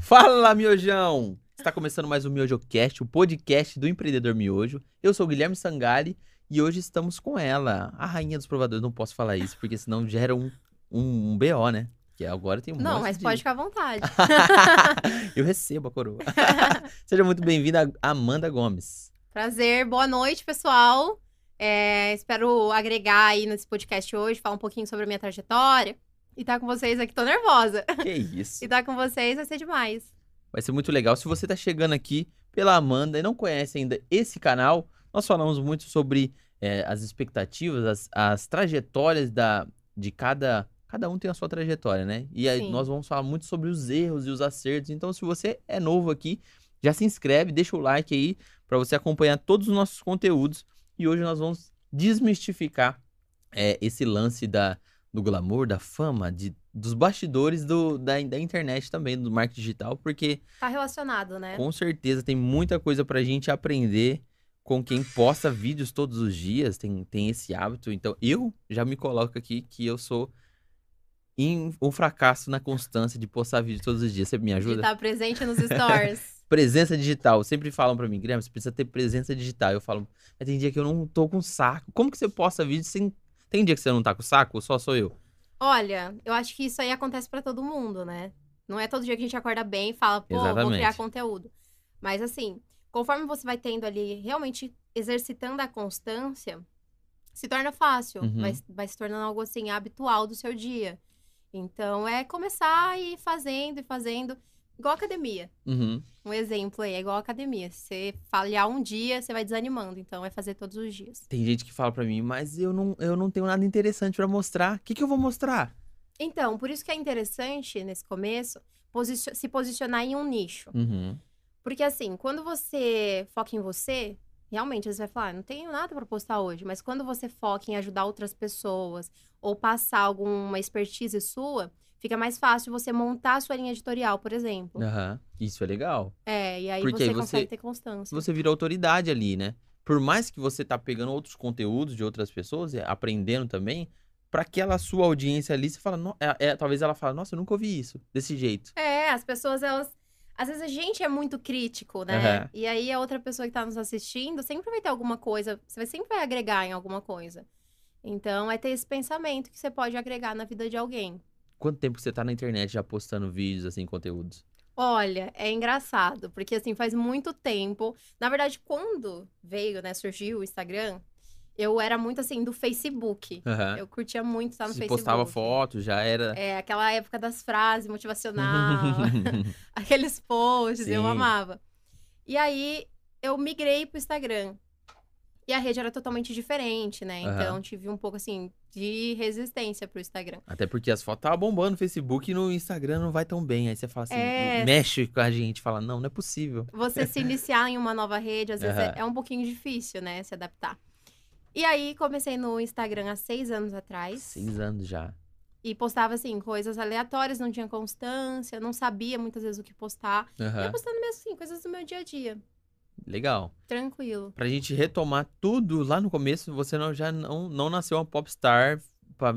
Fala, miojão! Está começando mais um MiojoCast, o podcast do empreendedor miojo. Eu sou o Guilherme Sangali e hoje estamos com ela, a rainha dos provadores. Não posso falar isso, porque senão gera um, um, um BO, né? Que agora tem um Não, mas de- pode ficar à vontade. Eu recebo a coroa. Seja muito bem-vinda, Amanda Gomes. Prazer, boa noite, pessoal. É, espero agregar aí nesse podcast hoje, falar um pouquinho sobre a minha trajetória. E tá com vocês aqui, tô nervosa. Que isso. E tá com vocês vai ser demais. Vai ser muito legal. Se você está chegando aqui pela Amanda e não conhece ainda esse canal, nós falamos muito sobre é, as expectativas, as, as trajetórias da, de cada. Cada um tem a sua trajetória, né? E aí Sim. nós vamos falar muito sobre os erros e os acertos. Então, se você é novo aqui, já se inscreve, deixa o like aí para você acompanhar todos os nossos conteúdos. E hoje nós vamos desmistificar é, esse lance da, do glamour, da fama, de, dos bastidores do, da, da internet também, do marketing digital, porque Tá relacionado, né? com certeza tem muita coisa pra gente aprender com quem posta vídeos todos os dias, tem, tem esse hábito. Então, eu já me coloco aqui que eu sou em- um fracasso na constância de postar vídeo todos os dias. Você me De ajuda? estar presente nos stories. Presença digital. Sempre falam pra mim, Guilherme, você precisa ter presença digital. Eu falo, mas tem dia que eu não tô com saco. Como que você posta vídeo sem. Tem dia que você não tá com saco? Ou só sou eu? Olha, eu acho que isso aí acontece pra todo mundo, né? Não é todo dia que a gente acorda bem e fala, pô, vou Exatamente. criar conteúdo. Mas assim, conforme você vai tendo ali, realmente exercitando a constância, se torna fácil. Uhum. Vai, vai se tornando algo assim, habitual do seu dia. Então, é começar e ir fazendo e fazendo. Igual academia. Uhum. Um exemplo aí, é igual academia. Você falhar um dia, você vai desanimando. Então, é fazer todos os dias. Tem gente que fala pra mim, mas eu não, eu não tenho nada interessante pra mostrar. O que, que eu vou mostrar? Então, por isso que é interessante, nesse começo, se posicionar em um nicho. Uhum. Porque assim, quando você foca em você, realmente você vai falar, "Ah, não tenho nada pra postar hoje, mas quando você foca em ajudar outras pessoas ou passar alguma expertise sua, fica mais fácil você montar a sua linha editorial, por exemplo. Aham. Isso é legal. É, e aí Porque você, aí você- consegue ter constância. Você vira autoridade ali, né? Por mais que você tá pegando outros conteúdos de outras pessoas, e aprendendo também, pra aquela sua audiência ali, você fala, "No- é- é, talvez ela fale, nossa, eu nunca ouvi isso desse jeito. É, as pessoas, elas. Às vezes a gente é muito crítico, né? Aham. E aí a outra pessoa que tá nos assistindo sempre vai ter alguma coisa, você sempre vai agregar em alguma coisa. Então é ter esse pensamento que você pode agregar na vida de alguém. Quanto tempo que você tá na internet já postando vídeos, assim, conteúdos? Olha, é engraçado, porque assim, faz muito tempo. Na verdade, quando veio, né, surgiu o Instagram, eu era muito assim do Facebook. Aham. Eu curtia muito estar no Se Facebook. postava foto, já era. É, aquela época das frases motivacional, aqueles posts, eu Sim. amava. E aí eu migrei pro Instagram. E a rede era totalmente diferente, né? Aham. Então tive um pouco assim de resistência pro Instagram. Até porque as fotos estavam bombando no Facebook e no Instagram não vai tão bem. Aí você fala assim, É. mexe com a gente, fala, não, não é possível. Você se iniciar em uma nova rede, às vezes é- Aham. é um pouquinho difícil, né? Se adaptar. E aí comecei no Instagram há seis anos atrás. Seis anos já. E postava, assim, coisas aleatórias, não tinha constância, não sabia muitas vezes o que postar. Ia Aham. postando mesmo assim, coisas do meu dia a dia. Legal. Tranquilo. Pra gente retomar tudo lá no começo, você não, já não, não nasceu uma popstar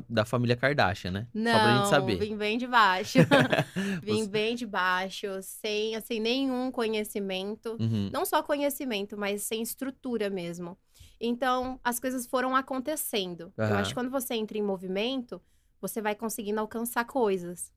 da família Kardashian, né? Não, Só pra gente saber. vim bem de baixo. vim Você- bem de baixo, sem, assim, nenhum conhecimento. Uhum. Não só conhecimento, mas sem estrutura mesmo. Então, as coisas foram acontecendo. Eu Aham. acho que quando você entra em movimento, você vai conseguindo alcançar coisas.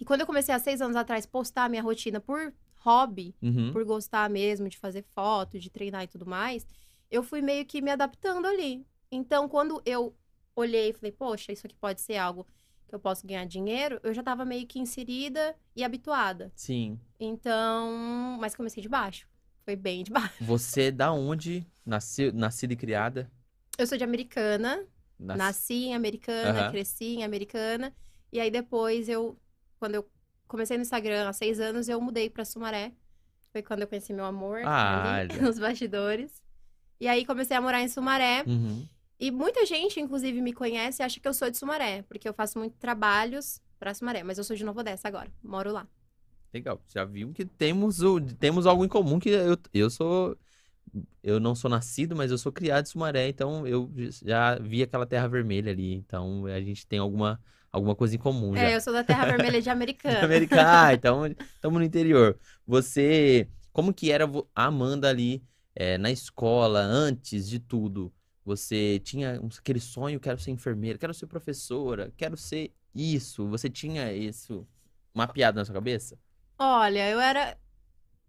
E quando eu comecei há seis anos atrás postar a minha rotina por hobby, Uhum. por gostar mesmo de fazer foto, de treinar e tudo mais, eu fui meio que me adaptando ali. Então, quando eu olhei e falei, poxa, isso aqui pode ser algo que eu posso ganhar dinheiro, eu já tava meio que inserida e habituada. Sim. Então, mas comecei de baixo. Foi bem de baixo. Você é da onde? Nasceu, nascida e criada? Eu sou de Americana, Nas- nasci em Americana, Aham. cresci em Americana. E aí depois eu, quando eu comecei no Instagram há seis anos, eu mudei pra Sumaré. Foi quando eu conheci meu amor Ah, ali, nos bastidores. E aí comecei a morar em Sumaré. Uhum. E muita gente, inclusive, me conhece e acha que eu sou de Sumaré, porque eu faço muito trabalhos pra Sumaré, mas eu sou de Nova Odessa agora, moro lá. Legal. Já viu que temos, o, temos algo em comum que eu, eu sou. Eu não sou nascido, mas eu sou criado em Sumaré, então eu já vi aquela terra vermelha ali. Então a gente tem alguma, alguma coisa em comum já. É, eu sou da Terra Vermelha de Americana. Americana. Ah, então estamos no interior. Você, como que era a Amanda ali é, na escola, antes de tudo? Você tinha aquele sonho, quero ser enfermeira, quero ser professora, quero ser isso. Você tinha isso mapeado na sua cabeça? Olha, eu era.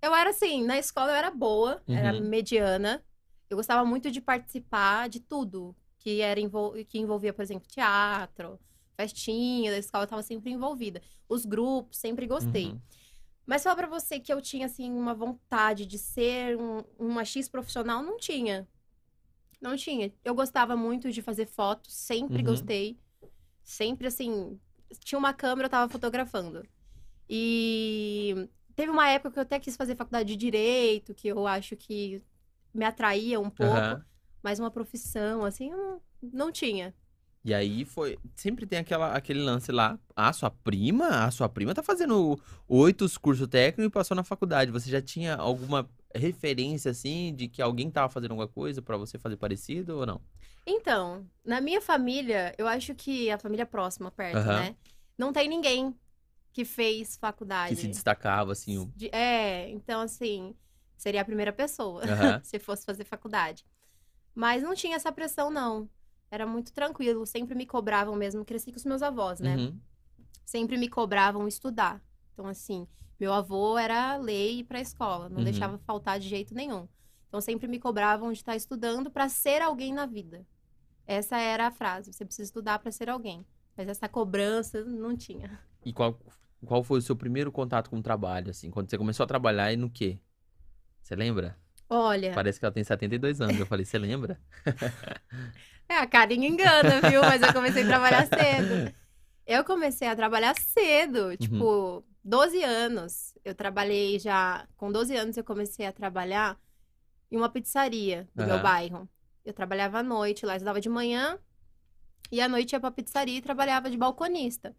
Eu era assim, na escola eu era boa, era Uhum. mediana. Eu gostava muito de participar de tudo que era envol... que envolvia, por exemplo, teatro, festinha da escola, eu tava sempre envolvida. Os grupos, sempre gostei. Uhum. Mas falar pra você que eu tinha, assim, uma vontade de ser um, uma X profissional, não tinha. Não tinha. Eu gostava muito de fazer fotos, sempre Uhum. gostei. Sempre, assim, tinha uma câmera, eu tava fotografando. E teve uma época que eu até quis fazer faculdade de Direito, que eu acho que me atraía um pouco. Aham. Mas uma profissão, assim, eu não, não tinha. E aí foi. Sempre tem aquela, aquele lance lá. A sua prima? A sua prima tá fazendo oito cursos técnicos e passou na faculdade. Você já tinha alguma referência, assim, de que alguém tava fazendo alguma coisa pra você fazer parecido ou não? Então, na minha família, eu acho que a família próxima, perto, Aham. né? Não tem ninguém que fez faculdade. Que se destacava, assim. o- De- É, então assim, seria a primeira pessoa Aham. se fosse fazer faculdade. Mas não tinha essa pressão, não. Era muito tranquilo, sempre me cobravam mesmo. Cresci com os meus avós, né? Uhum. Sempre me cobravam estudar. Então, assim, meu avô era lei ir pra escola, não Uhum. deixava faltar de jeito nenhum. Então, sempre me cobravam de estar estudando para ser alguém na vida. Essa era a frase: você precisa estudar para ser alguém. Mas essa cobrança não tinha. E qual, qual foi o seu primeiro contato com o trabalho, assim? Quando você começou a trabalhar e no quê? Você lembra? Olha, Parece que ela tem 72 anos. Eu falei, você lembra? É, a carinha engana, viu? Mas eu comecei a trabalhar cedo. Eu comecei a trabalhar cedo, tipo, 12 anos. Eu trabalhei já. Com 12 anos, eu comecei a trabalhar em uma pizzaria do meu Aham. bairro. Eu trabalhava à noite lá, eu estudava de manhã. E à noite ia pra pizzaria e trabalhava de balconista.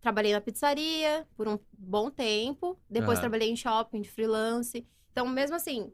Trabalhei na pizzaria por um bom tempo. Depois Aham. trabalhei em shopping, de freelance. Então, mesmo assim,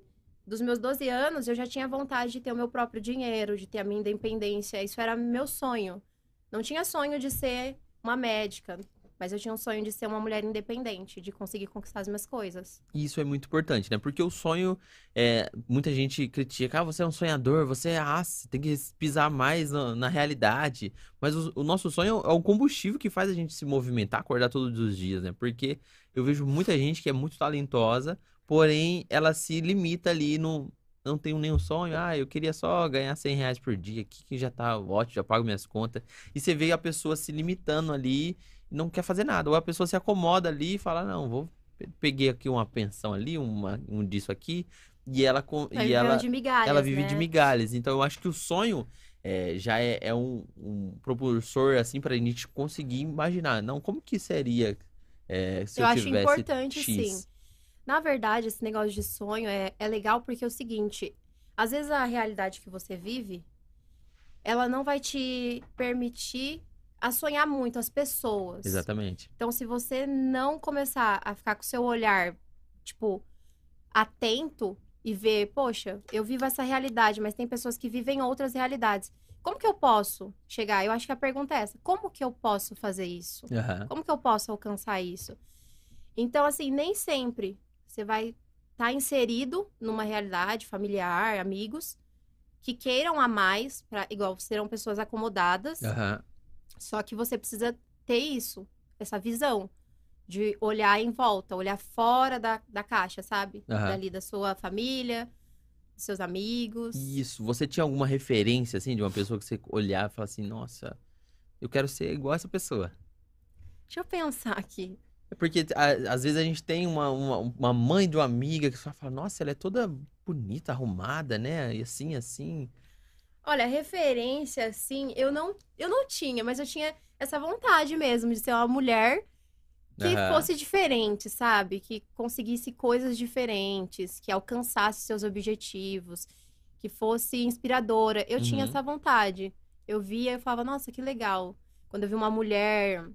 dos meus 12 anos, eu já tinha vontade de ter o meu próprio dinheiro, de ter a minha independência. Isso era meu sonho. Não tinha sonho de ser uma médica, mas eu tinha um sonho de ser uma mulher independente, de conseguir conquistar as minhas coisas. Isso é muito importante, né? Porque o sonho, é, muita gente critica, ah, você é um sonhador, você é aço, tem que pisar mais na, na realidade. Mas o, o nosso sonho é o combustível que faz a gente se movimentar, acordar todos os dias, né? Porque eu vejo muita gente que é muito talentosa, porém ela se limita ali no. Não tenho nenhum sonho, ah, eu queria só ganhar 100 reais por dia, aqui que já tá ótimo, já pago minhas contas. E você vê a pessoa se limitando ali não quer fazer nada. Ou a pessoa se acomoda ali e fala, não, vou Pe- peguei aqui uma pensão ali, uma, um disso aqui, e ela com, e ela, de migalhas, ela vive né? de migalhas. Então eu acho que o sonho é, já é, é um, um propulsor assim pra gente conseguir imaginar, não como que seria é, se Eu eu, acho tivesse importante, X. sim. Na verdade, esse negócio de sonho é, é legal porque é o seguinte: às vezes a realidade que você vive, ela não vai te permitir a sonhar muito as pessoas. Exatamente. Então, se você não começar a ficar com o seu olhar, tipo, atento e ver, poxa, eu vivo essa realidade, mas tem pessoas que vivem outras realidades. Como que eu posso chegar? Eu acho que a pergunta é essa: como que eu posso fazer isso? Aham. Como que eu posso alcançar isso? Então, assim, nem sempre você vai estar inserido numa realidade familiar, amigos, que queiram a mais, pra, igual serão pessoas acomodadas, Aham. só que você precisa ter isso, essa visão de olhar em volta, olhar fora da, da caixa, sabe? Aham. Dali da sua família, dos seus amigos. Isso. Você tinha alguma referência assim de uma pessoa que você olhar e falar assim, nossa, eu quero ser igual essa pessoa. Deixa eu pensar aqui. É Porque a- às vezes a gente tem uma, uma, uma mãe de uma amiga que só fala, nossa, ela é toda bonita, arrumada, né? E assim, assim. Olha, referência, assim, eu não, eu não tinha, mas eu tinha essa vontade mesmo de ser uma mulher que Aham. fosse diferente, sabe? Que conseguisse coisas diferentes, que alcançasse seus objetivos, que fosse inspiradora. Eu tinha Uhum. essa vontade. Eu via e falava, nossa, que legal. Quando eu vi uma mulher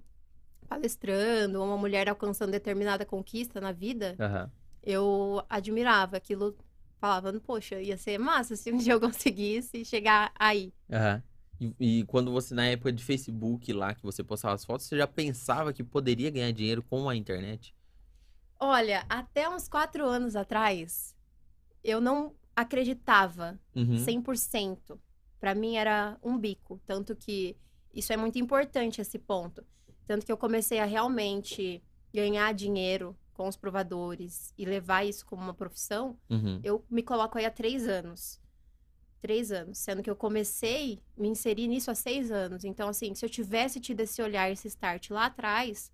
palestrando, ou uma mulher alcançando determinada conquista na vida, Aham. eu admirava aquilo. Falava, poxa, ia ser massa se um dia eu conseguisse chegar aí. Aham. E, e quando você, na época de Facebook lá, que você postava as fotos, você já pensava que poderia ganhar dinheiro com a internet? Olha, até uns quatro anos atrás, eu não acreditava Uhum. 100%. Pra mim era um bico. Tanto que isso é muito importante, esse ponto. Tanto que eu comecei a realmente ganhar dinheiro com os provadores e levar isso como uma profissão, Uhum. eu me coloco aí há três anos. Três anos. Sendo que eu comecei me inserir nisso há seis anos. Então, assim, se eu tivesse tido esse olhar, esse start lá atrás,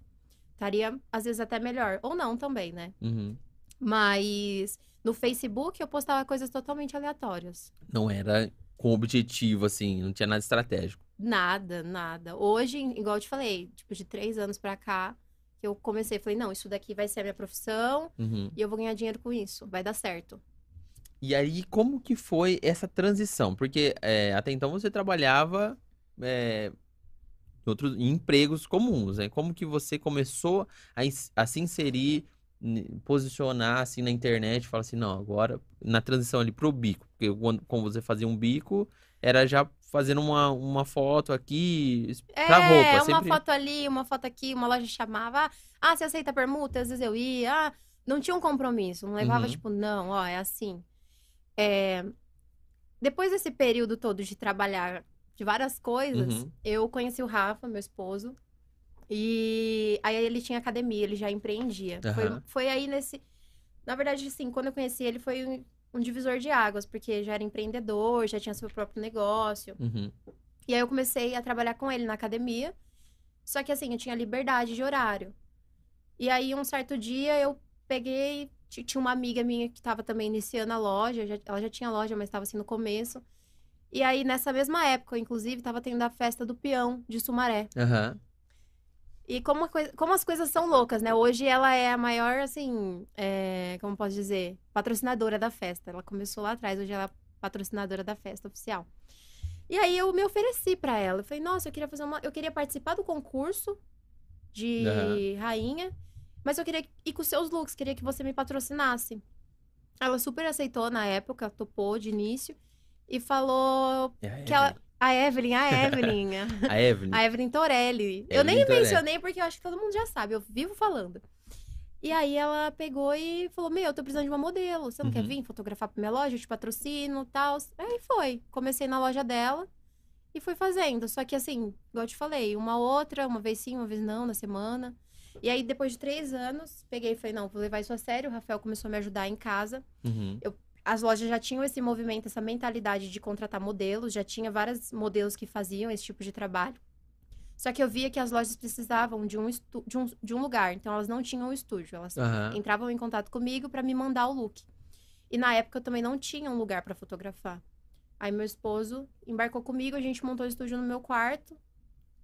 estaria, às vezes, até melhor. Ou não também, né? Uhum. Mas no Facebook eu postava coisas totalmente aleatórias. Não era com objetivo, assim, não tinha nada estratégico. Nada, nada. Hoje, igual eu te falei, tipo, de três anos pra cá, que eu comecei, falei, não, isso daqui vai ser a minha profissão Uhum. e eu vou ganhar dinheiro com isso, vai dar certo. E aí, como que foi essa transição? Porque é, até então você trabalhava é, em, outros, em empregos comuns, né? Como que você começou a, a se inserir, posicionar assim na internet, falar assim, não, agora na transição ali pro bico, porque quando, quando você fazia um bico, era já fazendo uma, uma foto aqui pra é, roupa, uma sempre... foto ali, uma foto aqui, uma loja chamava, ah, você aceita permuta? Às vezes eu ia, ah, não tinha um compromisso, não levava, Uhum. tipo, não, ó, é assim. É, Depois desse período todo de trabalhar de várias coisas, Uhum. eu conheci o Rafa, meu esposo, e aí ele tinha academia, ele já empreendia. Foi, Aham. foi aí nesse. Na verdade, assim, quando eu conheci ele, foi um, divisor de águas, porque já era empreendedor, já tinha seu próprio negócio. Uhum. E aí eu comecei a trabalhar com ele na academia. Só que assim, eu tinha liberdade de horário. E aí, um certo dia, eu peguei. ti- Tinha uma amiga minha que estava também iniciando a loja. já- ela já tinha loja, mas estava assim no começo. E aí, nessa mesma época, inclusive, estava tendo a festa do peão de Sumaré. Aham. E como, a coi- como as coisas são loucas, né? Hoje ela é a maior, assim, é, como posso dizer, patrocinadora da festa. Ela começou lá atrás, hoje ela é patrocinadora da festa oficial. E aí eu me ofereci pra ela. Eu falei, nossa, eu queria fazer uma. Eu queria participar do concurso de Aham. rainha, mas eu queria ir com seus looks, queria que você me patrocinasse. Ela super aceitou na época, topou de início e falou que ela. A Evelyn, a Evelyn. A Evelyn. A Evelyn Torelli. eu Evelyn nem Torelli. mencionei porque eu acho que todo mundo já sabe, eu vivo falando. E aí ela pegou e falou: Meu, eu tô precisando de uma modelo. Você não quer Uhum. vir fotografar pra minha loja? Eu te patrocino e tal. Aí foi. Comecei na loja dela e fui fazendo. Só que assim, igual eu te falei, uma outra, uma vez sim, uma vez não, na semana. E aí, depois de três anos, peguei e falei: Não, vou levar isso a sério. O Rafael começou a me ajudar em casa Uhum. As lojas já tinham esse movimento, essa mentalidade de contratar modelos, já tinha vários modelos que faziam esse tipo de trabalho. Só que eu via que as lojas precisavam de um, de um, de um lugar, então elas não tinham um estúdio, elas Aham. entravam em contato comigo para me mandar o look. E na época eu também não tinha um lugar para fotografar. Aí meu esposo embarcou comigo, a gente montou o estúdio no meu quarto.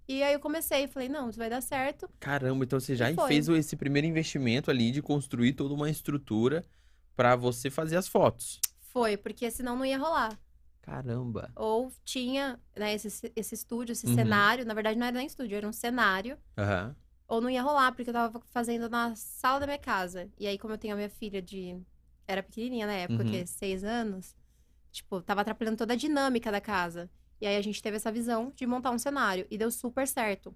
E aí eu comecei, falei, não, isso vai dar certo. Caramba, então você já fez esse primeiro investimento ali de construir toda uma estrutura pra você fazer as fotos. Foi, porque senão não ia rolar. Caramba. Ou tinha, né, esse, esse estúdio, esse Uhum. cenário. Na verdade, não era nem estúdio, era um cenário. Aham. Ou não ia rolar, porque eu tava fazendo na sala da minha casa. E aí, como eu tenho a minha filha de. Era pequenininha na época, Uhum. que é seis anos. Tipo, tava atrapalhando toda a dinâmica da casa. E aí a gente teve essa visão de montar um cenário. E deu super certo.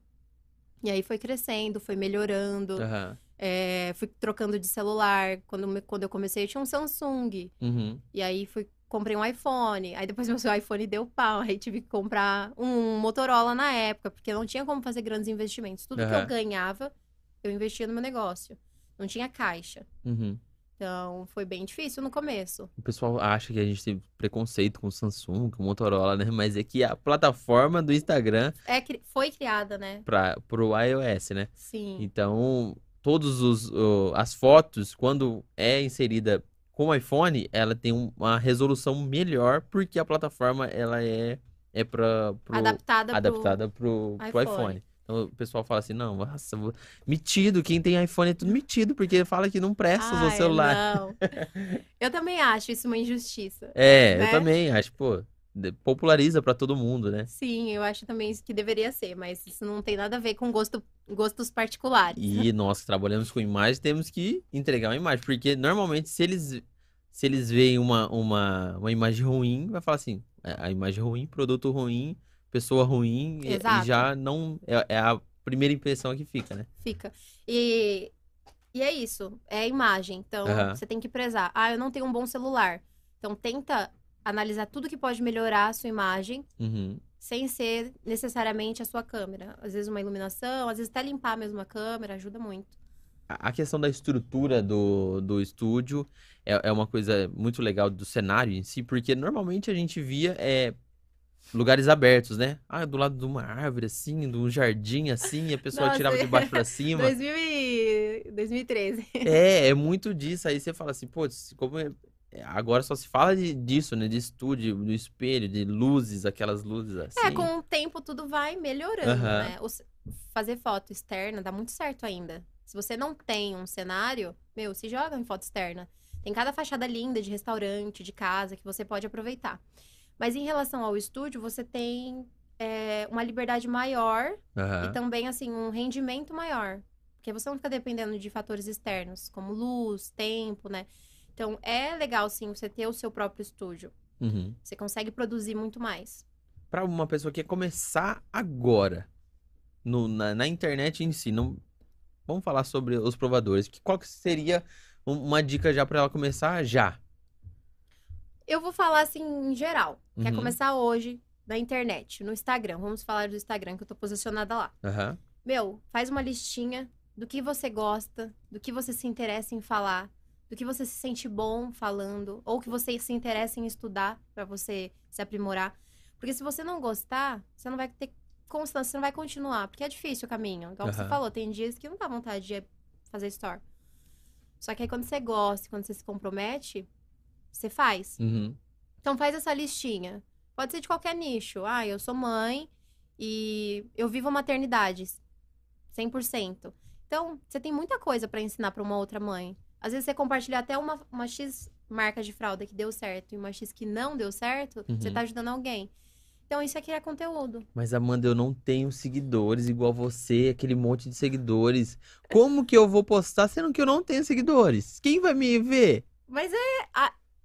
E aí foi crescendo, foi melhorando. Aham. É, fui trocando de celular. Quando, quando eu comecei, eu tinha um Samsung. Uhum. E aí fui, comprei um iPhone. Aí depois meu iPhone deu pau. Aí tive que comprar um Motorola na época, porque não tinha como fazer grandes investimentos. Tudo que Aham. eu ganhava, eu investia no meu negócio. Não tinha caixa. Uhum. Então foi bem difícil no começo. O pessoal acha que a gente tem preconceito com o Samsung, com o Motorola, né? Mas é que a plataforma do Instagram É, foi criada, né? para pro iOS, né? Sim. Então, todos os o- as fotos quando é inserida com o iPhone, ela tem um- uma resolução melhor porque a plataforma ela é é para adaptada, pro- adaptada pro, pro iPhone. iPhone. Então o pessoal fala assim, não, nossa, vou- metido, quem tem iPhone é tudo metido, porque fala que não presta o celular. Não. eu também acho isso uma injustiça. É, eu né? também acho, pô, populariza pra todo mundo, né? Sim, eu acho também isso que deveria ser, mas isso não tem nada a ver com gosto, gostos particulares. E nós que trabalhamos com imagem temos que entregar uma imagem, porque normalmente se eles se eles veem uma, uma, uma imagem ruim, vai falar assim, "É, a imagem ruim, produto ruim, pessoa ruim e- e, já não. É, é a primeira impressão que fica, né? Fica. E, e é isso, é a imagem. Então, Aham. você tem que prezar. Ah, eu não tenho um bom celular. Então, tenta analisar tudo que pode melhorar a sua imagem, Uhum. sem ser necessariamente a sua câmera. Às vezes uma iluminação, às vezes até limpar mesmo a câmera, ajuda muito. A questão da estrutura do, do estúdio é, é uma coisa muito legal do cenário em si, porque normalmente a gente via é, lugares abertos, né? Ah, do lado de uma árvore, assim, de um jardim, assim, e a pessoa Nossa, tirava de baixo pra cima. 2000 e... 2013. É, é muito disso. Aí você fala assim, pô, como é, agora só se fala de- disso, né? De estúdio, do espelho, de luzes, aquelas luzes assim. É, com o tempo tudo vai melhorando, Aham. né? Fazer foto externa dá muito certo ainda. Se você não tem um cenário, meu, se joga em foto externa. Tem cada fachada linda de restaurante, de casa, que você pode aproveitar. Mas em relação ao estúdio, você tem é, uma liberdade maior Aham. e também, assim, um rendimento maior. Porque você não fica dependendo de fatores externos, como luz, tempo, né? Então, é legal, sim, você ter o seu próprio estúdio. Uhum. Você consegue produzir muito mais. Pra uma pessoa que quer começar agora, no- na, na internet em si, não... vamos falar sobre os provadores. Que, qual que seria um- uma dica já pra ela começar já? Eu vou falar assim em geral. Quer Uhum. começar hoje na internet, no Instagram. Vamos falar do Instagram, que eu tô posicionada lá. Aham. Meu, faz uma listinha do que você gosta, do que você se interessa em falar, do que você se sente bom falando, ou que você se interessa em estudar pra você se aprimorar. Porque se você não gostar, você não vai ter constância, você não vai continuar, porque é difícil o caminho. Igual você Aham. falou, tem dias que não dá vontade de fazer store. Só que aí quando você gosta, quando você se compromete, você faz. Uhum. Então faz essa listinha. Pode ser de qualquer nicho. Ah, eu sou mãe e eu vivo a maternidade 100%. Então, você tem muita coisa pra ensinar pra uma outra mãe. Às vezes você compartilhar até uma, uma X marca de fralda que deu certo e uma X que não deu certo, você Uhum. tá ajudando alguém. Então, isso aqui é conteúdo. Mas, Amanda, eu não tenho seguidores igual você, aquele monte de seguidores. Como que eu vou postar sendo que eu não tenho seguidores? Quem vai me ver? Mas é,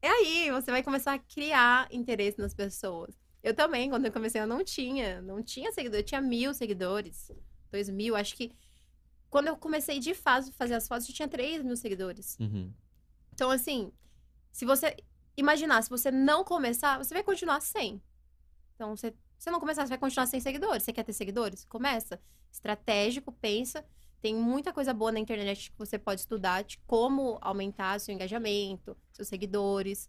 é aí, você vai começar a criar interesse nas pessoas. Eu também, quando eu comecei, eu não tinha, não tinha seguidor, eu tinha mil seguidores, dois mil, acho que quando eu comecei de fato a fazer as fotos, eu tinha três mil seguidores. Uhum. Então, assim, se você imaginar, se você não começar, você vai continuar sem. Então, você, se não começar, você vai continuar sem seguidores. Você quer ter seguidores? Começa. Estratégico, pensa. Tem muita coisa boa na internet que você pode estudar de como aumentar seu engajamento, seus seguidores.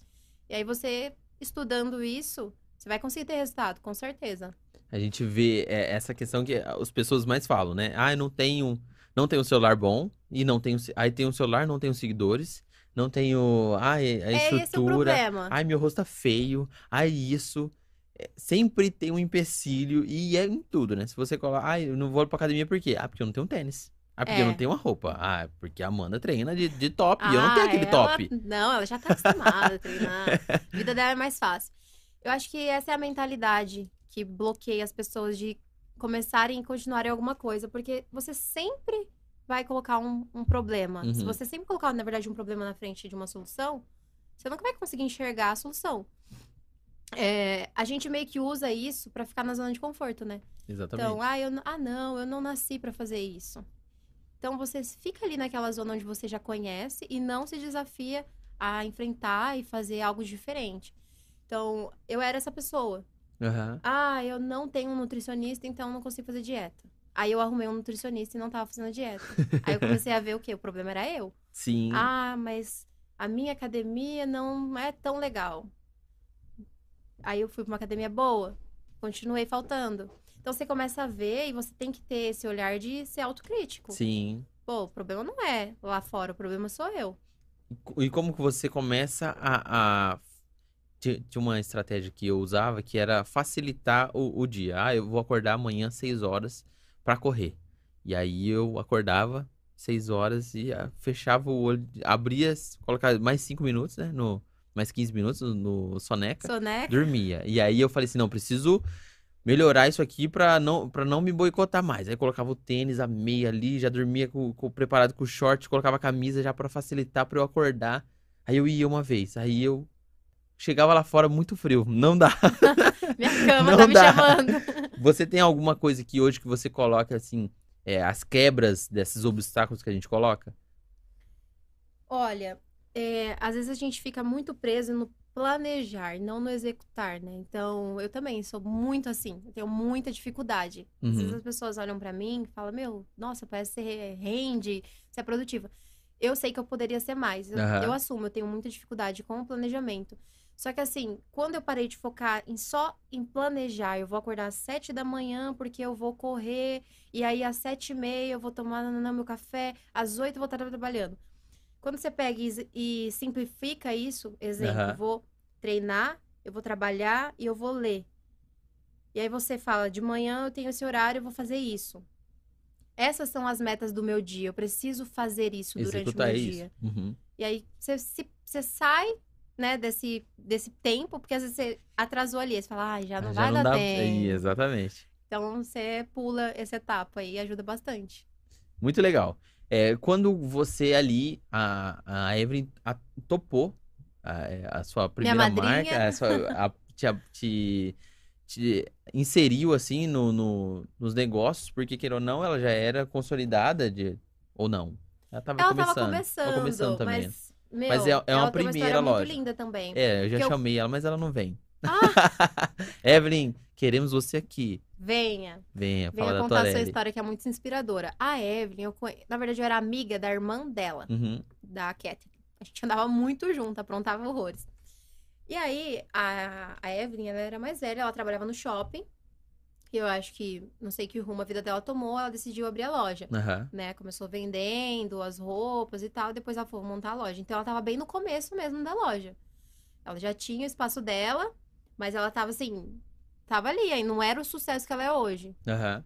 E aí, você estudando isso, você vai conseguir ter resultado, com certeza. A gente vê é, essa questão que as pessoas mais falam, né? Ah, eu não tenho, não tenho um celular bom e não tenho, aí tenho um celular, não tenho seguidores, não tenho, ai, a é estrutura, problema. ai, meu rosto tá feio, ai, isso. É, Sempre tem um empecilho e é em tudo, né? Se você coloca, ai, eu não vou pra academia por quê? Ah, porque eu não tenho tênis. Ah, porque eu não É. tenho uma roupa. Ah, porque a Amanda treina de, de top e eu não tenho Ah, aquele ela- top. Não, ela já tá acostumada a treinar. A vida dela é mais fácil. Eu acho que essa é a mentalidade que bloqueia as pessoas de começarem e continuarem alguma coisa, porque você sempre vai colocar um, um problema. Se Uhum. você sempre colocar, na verdade, um problema na frente de uma solução, você nunca vai conseguir enxergar a solução. É, a gente meio que usa isso pra ficar na zona de conforto, né? Exatamente. Então, ah, eu, ah, não, eu não nasci pra fazer isso. Então, você fica ali naquela zona onde você já conhece e não se desafia a enfrentar e fazer algo diferente. Então, eu era essa pessoa. Aham. Ah, eu não tenho um nutricionista, então não consigo fazer dieta. Aí eu arrumei um nutricionista e não tava fazendo dieta. Aí eu comecei a ver o quê? O problema era eu. Sim. Ah, mas a minha academia não é tão legal. Aí eu fui pra uma academia boa, continuei faltando. Então você começa a ver e você tem que ter esse olhar de ser autocrítico. Sim. Pô, o problema não é lá fora, o problema sou eu. E como que você começa a, a... Ti- Tinha uma estratégia que eu usava que era facilitar o, o dia. Ah, eu vou acordar amanhã às 6 horas pra correr. E aí eu acordava 6 horas e ah, fechava o olho, abria, colocava mais 5 minutos, né? No, mais 15 minutos no, no soneca, Soneca. dormia. E aí eu falei assim, não, preciso melhorar isso aqui pra não, pra não me boicotar mais. Aí eu colocava o tênis, a meia ali, já dormia com, com- preparado com o short, colocava a camisa já pra facilitar pra eu acordar. Aí eu ia uma vez, aí eu chegava lá fora muito frio, não dá. Minha cama Não tá me dá. chamando. Você tem alguma coisa que hoje que você coloca assim, é, as quebras desses obstáculos que a gente coloca? Olha, é, às vezes a gente fica muito preso no planejar, não no executar, né? Então, eu também sou muito assim, eu tenho muita dificuldade. Às vezes Uhum. as pessoas olham pra mim e falam, meu, nossa, parece que você rende, você é produtiva. Eu sei que eu poderia ser mais. Eu, eu assumo, eu tenho muita dificuldade com o planejamento. Só que assim, quando eu parei de focar em só em planejar, eu vou acordar às sete da manhã porque eu vou correr, e aí às sete e meia eu vou tomar nananã, meu café, às oito eu vou estar trabalhando. Quando você pega e, e simplifica isso, exemplo, Aham. eu vou treinar, eu vou trabalhar e eu vou ler. E aí você fala, de manhã eu tenho esse horário, eu vou fazer isso. Essas são as metas do meu dia. Eu preciso fazer isso durante o Executar meu isso. dia. Uhum. E aí você, se- você sai, né, desse, desse tempo, porque às vezes você atrasou ali. Você fala, ai, já não Ah, vai dar dá- tempo. Exatamente. Então você pula essa etapa aí e ajuda bastante. Muito legal. É, quando você ali, a, a Evelyn a- topou a, é, a sua primeira marca, a sua- a- te, te- te inseriu assim no, no- nos negócios, porque queira ou não, ela já era consolidada de, ou não? Ela estava Ela começando. começando, Tava começando também. mas, meu, Mas é- é uma uma primeira história loja. muito linda também. É, eu já eu- chamei ela, mas ela não vem. Ah, Evelyn, queremos você aqui. venha. Venha, fala Venha da contar a sua história que é muito inspiradora. A Evelyn, eu conhe... na verdade, eu era amiga da irmã dela, Uhum, da Catherine. A gente andava muito junto, aprontava horrores. E aí, a, a Evelyn, ela era mais velha, ela trabalhava no shopping. Eu acho que, não sei que rumo a vida dela tomou, ela decidiu abrir a loja. aham, Né? Começou vendendo as roupas e tal, depois ela foi montar a loja. Então ela tava bem no começo mesmo da loja. Ela já tinha o espaço dela, mas ela tava assim, tava ali, aí não era o sucesso que ela é hoje. aham.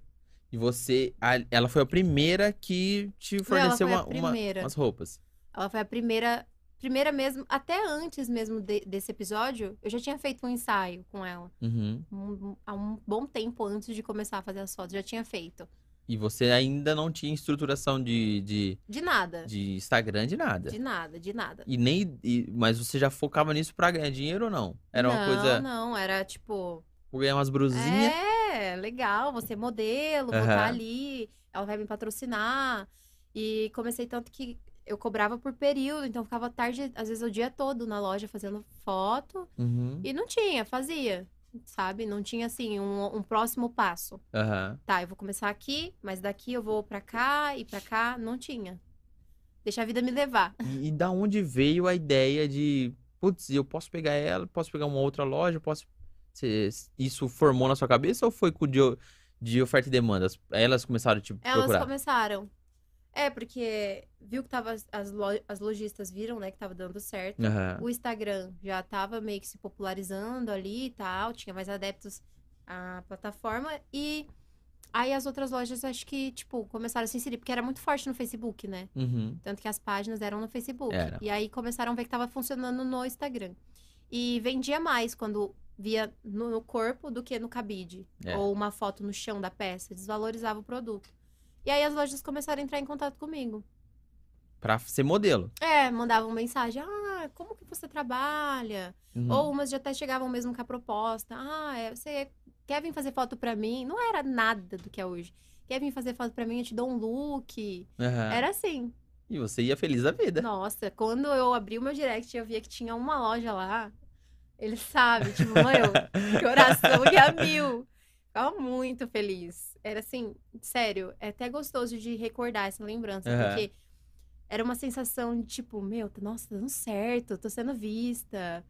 E você, a- ela foi a primeira que te forneceu a uma, uma- umas roupas. Ela foi a primeira, primeira mesmo, até antes mesmo de- desse episódio, eu já tinha feito um ensaio com ela. Uhum. Um- há um bom tempo antes de começar a fazer as fotos, já tinha feito. E você ainda não tinha estruturação de, de, De nada. de Instagram, de nada. De nada, de nada. E nem. e- mas você já focava nisso pra ganhar dinheiro ou não? Era uma não, coisa. Não, era tipo. Vou ganhar umas brusinhas. É, legal, você é modelo, vou Aham. estar ali, ela vai me patrocinar. E comecei tanto que eu cobrava por período, então ficava tarde, às vezes o dia todo na loja fazendo foto. Uhum. E não tinha, fazia, sabe? Não tinha assim um, um próximo passo. Aham. Tá, eu vou começar aqui, mas daqui eu vou pra cá e pra cá. Não tinha. Deixa a vida me levar. E, e da onde veio a ideia de. Putz, eu posso pegar ela, posso pegar uma outra loja, posso. Cê- isso formou na sua cabeça ou foi com o de, de oferta e demanda? As- Elas começaram a te Elas procurar? começaram. É, porque viu que tava. As, lo- as lojistas viram, né, que tava dando certo. Aham. O Instagram já tava meio que se popularizando ali e tal, tinha mais adeptos à plataforma. E aí as outras lojas acho que, tipo, começaram a se inserir, porque era muito forte no Facebook, né? Uhum. Tanto que as páginas eram no Facebook. Era. E aí começaram a ver que tava funcionando no Instagram. E vendia mais quando via no, no corpo do que no cabide. É. Ou uma foto no chão da peça. Desvalorizava o produto. E aí as lojas começaram a entrar em contato comigo. Pra ser modelo. É, mandavam mensagem. Ah, como que você trabalha? Uhum. Ou umas já até chegavam mesmo com a proposta. Ah, é, você quer vir fazer foto pra mim? Não era nada do que é hoje. Quer vir fazer foto pra mim? Eu te dou um look. Aham. Era assim. E você ia feliz da vida. Nossa, quando eu abri o meu direct, eu via que tinha uma loja lá. Ele sabe, tipo, mano, coração ia mil. Ficava muito feliz. Era assim, sério, é até gostoso de recordar essa lembrança, Aham. porque era uma sensação de tipo, meu, nossa, tá dando certo, tô sendo vista.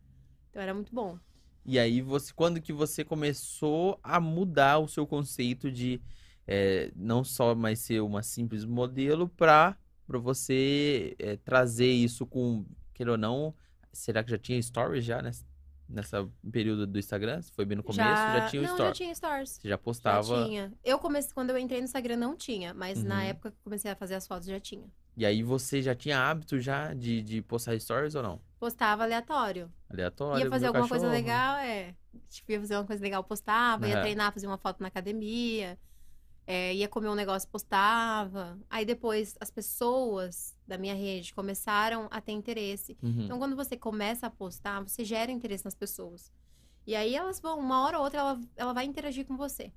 Então era muito bom. E aí, você, quando que você começou a mudar o seu conceito de é, não só mais ser uma simples modelo pra, pra você é, trazer isso com, queira ou não, será que já tinha stories já nessa, nessa período do Instagram? Se Foi bem no começo, já, tinha o Não, story. já tinha stores. Você já Já postava. tinha. Eu comecei, quando eu entrei no Instagram não tinha, mas na Uhum. época que eu comecei a fazer as fotos já tinha. E aí você já tinha hábito já de, de postar stories ou não? Postava aleatório. Aleatório. ia fazer alguma coisa cachorro. legal, é. Tipo, ia fazer uma coisa legal, postava. Ia Aham. treinar, fazer uma foto na academia. É, ia comer um negócio, postava. Aí depois as pessoas da minha rede começaram a ter interesse. Uhum. Então, quando você começa a postar, você gera interesse nas pessoas. E aí elas vão, uma hora ou outra, ela, ela vai interagir com você.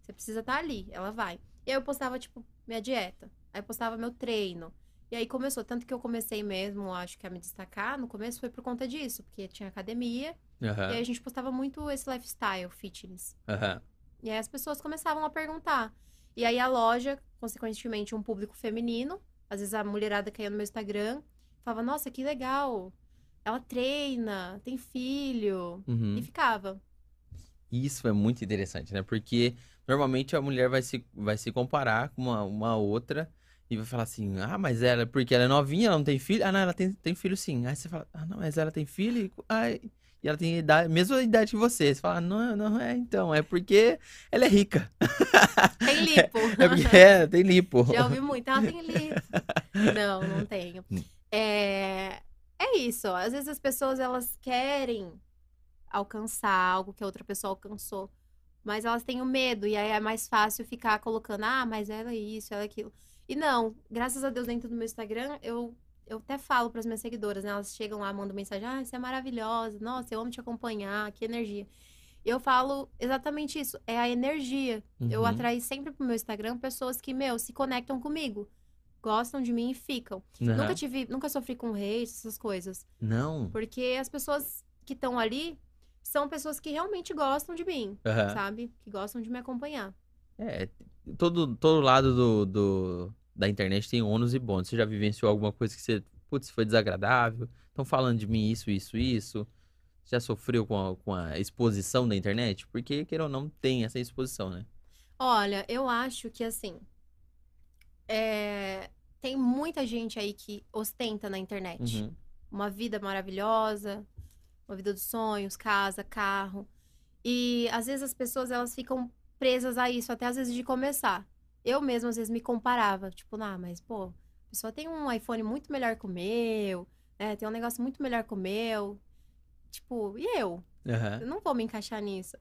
Você precisa estar ali, ela vai. E aí eu postava, tipo, minha dieta. Aí eu postava meu treino. E aí começou, tanto que eu comecei mesmo, acho que a me destacar, no começo foi por conta disso, porque tinha academia, e aí a gente postava muito esse lifestyle, fitness. Aham. E aí as pessoas começavam a perguntar. E aí a loja, consequentemente, um público feminino, às vezes a mulherada caía no meu Instagram, falava, nossa, que legal, ela treina, tem filho, Uhum. e ficava. Isso é muito interessante, né? Porque normalmente a mulher vai se, vai se comparar com uma, uma outra e vai falar assim: ah, mas ela, porque ela é novinha, ela não tem filho? Ah, não, ela tem, tem filho sim. Aí você fala: ah, não, mas ela tem filho? Ai, e ela tem idade, mesma idade que você. Você fala: não, não é então, é porque ela é rica. Tem lipo. É porque é, tem lipo. Já ouvi muito, ela tem lipo. Não, não tenho. Hum. É, é isso, ó. às vezes as pessoas, elas querem alcançar algo que a outra pessoa alcançou. Mas elas têm o medo, e aí é mais fácil ficar colocando, ah, mas ela é isso, ela é aquilo. E não, graças a Deus, dentro do meu Instagram, eu, eu até falo para as minhas seguidoras, né? Elas chegam lá, mandam mensagem, ah, você é maravilhosa, nossa, eu amo te acompanhar, que energia. Eu falo exatamente isso, é a energia. Eu Uhum. atraí sempre pro meu Instagram pessoas que, meu, se conectam comigo. Gostam de mim e ficam. Aham. Nunca tive, nunca sofri com hate, essas coisas. Não. Porque as pessoas que estão ali são pessoas que realmente gostam de mim, Aham. sabe? Que gostam de me acompanhar. É, todo, todo lado do, do- da internet tem ônus e bônus. Você já vivenciou alguma coisa que você, putz, foi desagradável? Estão falando de mim isso, isso, isso? Já sofreu com a, com a exposição da internet? Porque, queira ou não, tem essa exposição, né? Olha, eu acho que assim. é, Tem muita gente aí que ostenta na internet. Uhum. uma vida maravilhosa, uma vida dos sonhos, casa, carro. E às vezes as pessoas elas ficam presas a isso até às vezes de começar. Eu mesma às vezes me comparava, tipo, ah, mas pô, a pessoa tem um iPhone muito melhor que o meu, né? Tem um negócio muito melhor que o meu. Tipo, e eu? Aham. Eu não vou me encaixar nisso.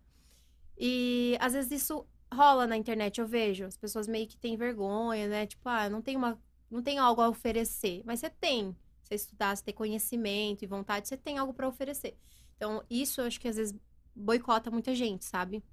E às vezes isso rola na internet, eu vejo. As pessoas meio que têm vergonha, né? Tipo, ah, não tem uma, não tem algo a oferecer. Mas você tem. Você estudar, você ter conhecimento e vontade, você tem algo pra oferecer. Então, isso eu acho que às vezes boicota muita gente, sabe?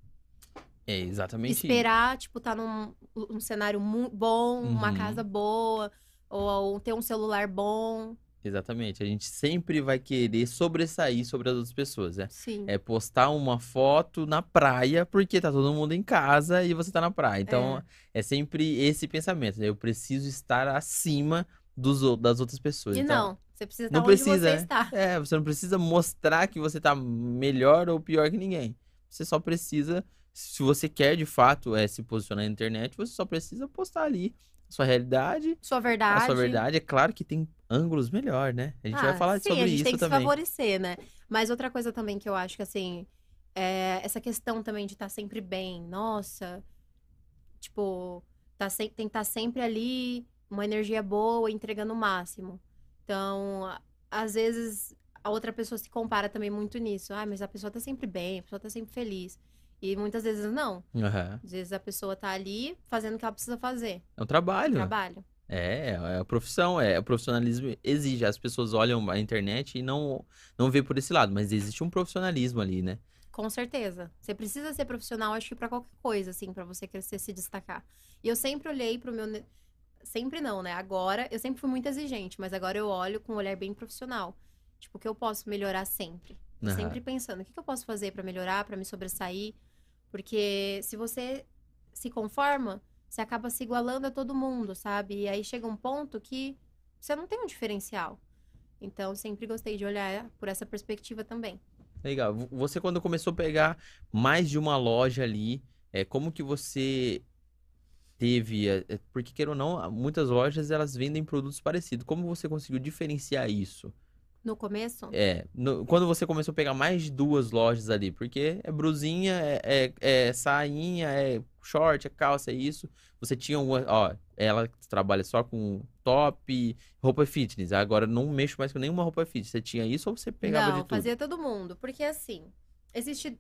É exatamente isso. Esperar, tipo, tá num um cenário bom, uma Uhum. casa boa, ou, ou ter um celular bom. Exatamente. A gente sempre vai querer sobressair sobre as outras pessoas, né? Sim. É postar uma foto na praia porque tá todo mundo em casa e você tá na praia. Então, é, sempre esse pensamento, né? Eu preciso estar acima dos, das outras pessoas. E Então, não, você precisa não estar onde precisa, você né? está. É, você não precisa mostrar que você tá melhor ou pior que ninguém. Você só precisa, se você quer de fato é, se posicionar na internet, você só precisa postar ali a sua realidade, Sua verdade. a sua verdade. É claro que tem ângulos melhor, né? A gente Ah, vai falar sim, sobre a gente isso tem que também. se favorecer, né? Mas outra coisa também que eu acho que, assim, é essa questão também de estar sempre bem. Nossa, tipo, tá sem- tem que estar sempre ali, uma energia boa, entregando o máximo. Então, às vezes, a outra pessoa se compara também muito nisso. Ah, mas a pessoa tá sempre bem, a pessoa tá sempre feliz. E muitas vezes não. Aham. Às vezes a pessoa tá ali fazendo o que ela precisa fazer. É um trabalho. Trabalho. É, é a profissão, é o profissionalismo exige. As pessoas olham a internet e não não vê por esse lado, mas existe um profissionalismo ali, né? Com certeza. Você precisa ser profissional, acho que pra qualquer coisa, assim, pra você crescer, se destacar. E eu sempre olhei pro meu. Sempre não, né? Agora, eu sempre fui muito exigente, mas agora eu olho com um olhar bem profissional. Tipo, o que eu posso melhorar sempre. Aham. Sempre pensando, o que que eu posso fazer pra melhorar, pra me sobressair? Porque se você se conforma, você acaba se igualando a todo mundo, sabe? E aí chega um ponto que você não tem um diferencial. Então, sempre gostei de olhar por essa perspectiva também. Legal. Vo- Você quando começou a pegar mais de uma loja ali, é como que você teve, é, porque queira ou não, muitas lojas elas vendem produtos parecidos. Como você conseguiu diferenciar isso? No começo, É, no- quando você começou a pegar mais de duas lojas ali, porque é brusinha, é, é, é sainha, é short, é calça, é isso. Você tinha uma, ó, ela trabalha só com top, roupa fitness. Agora não mexo mais com nenhuma roupa fitness. Você tinha isso ou você pegava não, de tudo? fazia todo mundo. Porque assim, existe.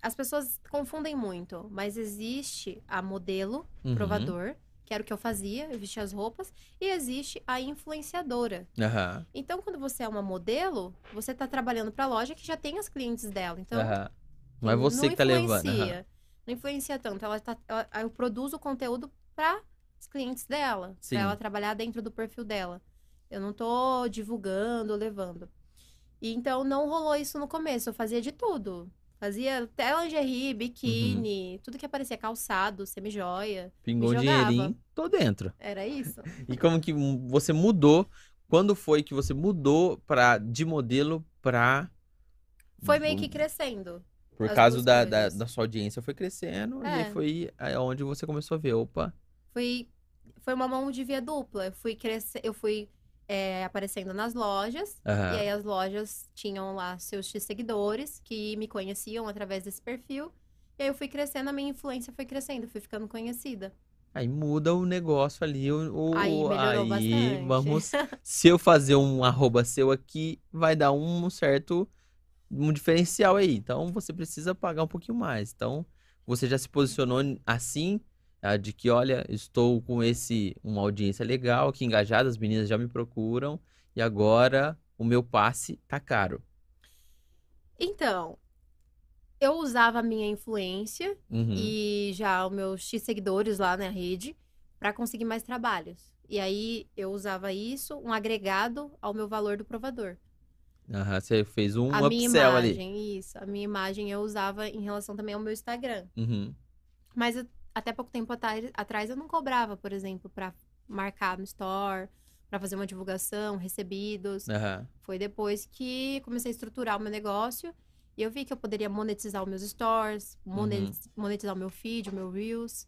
As pessoas confundem muito, mas existe a modelo, Uhum. provador, que era o que eu fazia, eu vestia as roupas, e existe a influenciadora. Aham, Então, quando você é uma modelo, você tá trabalhando pra loja que já tem as clientes dela. Então, aham. Não é você que tá levando. influencia. não influencia tanto. Ela tá, ela- eu produzo conteúdo para os clientes dela, para ela trabalhar dentro do perfil dela. Eu não tô divulgando, levando. E então não rolou isso no começo. Eu fazia de tudo. Fazia até lingerie, biquíni, Uhum. tudo que aparecia, calçado, semijoia. Pingou um dinheirinho, tô dentro. Era isso. E como que você mudou? Quando foi que você mudou pra, de modelo pra. Foi meio que crescendo. Por causa da, da, da sua audiência foi crescendo É. e foi onde você começou a ver, opa. Foi, foi uma mão de via dupla. Eu fui crescer, eu fui é, aparecendo nas lojas. aham. E aí as lojas tinham lá seus X seguidores que me conheciam através desse perfil. E aí eu fui crescendo, a minha influência foi crescendo, fui ficando conhecida. Aí muda o negócio ali, o, o- Aí melhorou aí bastante. vamos, se eu fazer um arroba seu aqui, vai dar um certo, um diferencial aí, então você precisa pagar um pouquinho mais, então você já se posicionou assim, ah, de que olha, estou com esse, uma audiência legal, que engajada, as meninas já me procuram, e agora o meu passe tá caro. Então, eu usava a minha influência Uhum. e já os meus X seguidores lá na rede para conseguir mais trabalhos. E aí eu usava isso, um agregado ao meu valor do provador. Aham, você fez um a minha upsell ali. imagem, isso. A minha imagem eu usava em relação também ao meu Instagram. Uhum. Mas eu- até pouco tempo atrás, eu não cobrava, por exemplo, para marcar no store, para fazer uma divulgação, recebidos. Aham. Foi depois que comecei a estruturar o meu negócio e eu vi que eu poderia monetizar os meus stores, Uhum. monetiz- monetizar o meu feed, o meu Reels.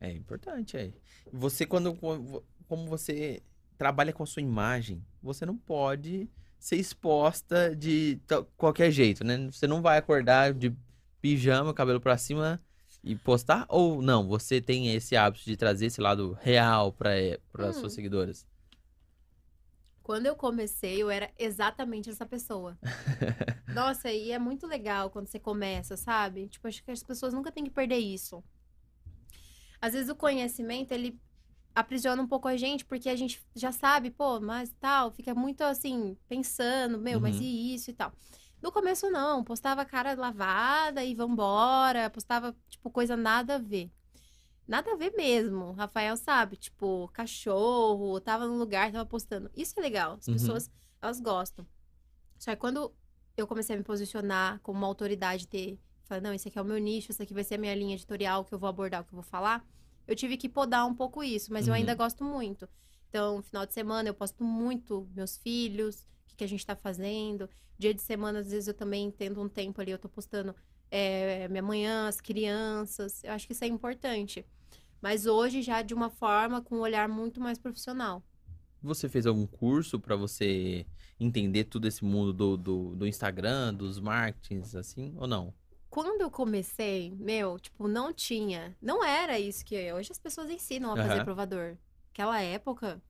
É importante aí. Você, quando, como você trabalha com a sua imagem, você não pode ser exposta de qualquer jeito, né? Você não vai acordar de pijama, cabelo pra cima e postar? Ou não? Você tem esse hábito de trazer esse lado real para para Hum. suas seguidoras? Quando eu comecei, eu era exatamente essa pessoa. Nossa, e é muito legal quando você começa, sabe? Tipo, acho que as pessoas nunca têm que perder isso. Às vezes o conhecimento, ele aprisiona um pouco a gente, porque a gente já sabe, pô, mas tal, fica muito assim, pensando, meu, mas Uhum. e isso e tal. No começo, não, postava cara lavada e vambora, postava, tipo, coisa nada a ver. Nada a ver mesmo. Rafael sabe, tipo, cachorro, tava num lugar, tava postando. Isso é legal. As Uhum. pessoas, elas gostam. Só que quando eu comecei a me posicionar como uma autoridade, ter, falar, não, esse aqui é o meu nicho, esse aqui vai ser a minha linha editorial, que eu vou abordar, o que eu vou falar, eu tive que podar um pouco isso, mas eu Uhum. ainda gosto muito. Então, final de semana eu posto muito meus filhos, que, que a gente tá fazendo. Dia de semana, às vezes eu também tendo um tempo ali, eu tô postando é, minha manhã, as crianças. Eu acho que isso é importante. Mas hoje já de uma forma com um olhar muito mais profissional. Você fez algum curso para você entender todo esse mundo do, do, do Instagram, dos marketings, assim, ou não? Quando eu comecei, meu, tipo, não tinha. Não era isso que hoje as pessoas ensinam a fazer Aham. provador. Aquela época,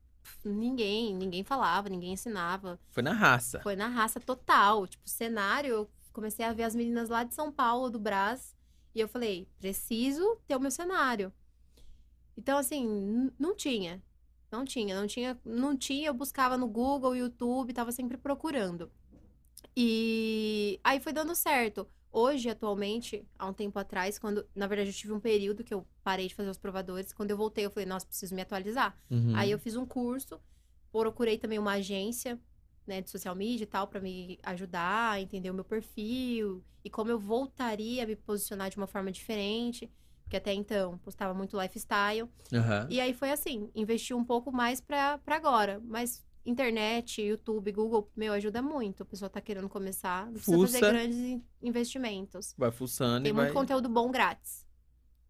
ninguém, ninguém falava, ninguém ensinava. Foi na raça. Foi na raça total. Tipo, cenário, eu comecei a ver as meninas lá de São Paulo, do Brás, e eu falei, preciso ter o meu cenário. Então, assim, não tinha. Não tinha, não tinha, não tinha, eu buscava no Google, YouTube, tava sempre procurando. E aí foi dando certo. Hoje, atualmente, há um tempo atrás, quando, na verdade, eu tive um período que eu parei de fazer os provadores, quando eu voltei, eu falei, nossa, preciso me atualizar. Uhum. Aí eu fiz um curso, procurei também uma agência, né, de social media e tal, pra me ajudar a entender o meu perfil e como eu voltaria a me posicionar de uma forma diferente, porque até então postava muito lifestyle. Aham. E aí foi assim, investi um pouco mais pra, pra agora, mas internet, YouTube, Google, meu, ajuda muito. A pessoa tá querendo começar, não precisa fazer Fuça. grandes in- investimentos. Vai fuçando Tem e muito vai... conteúdo bom grátis.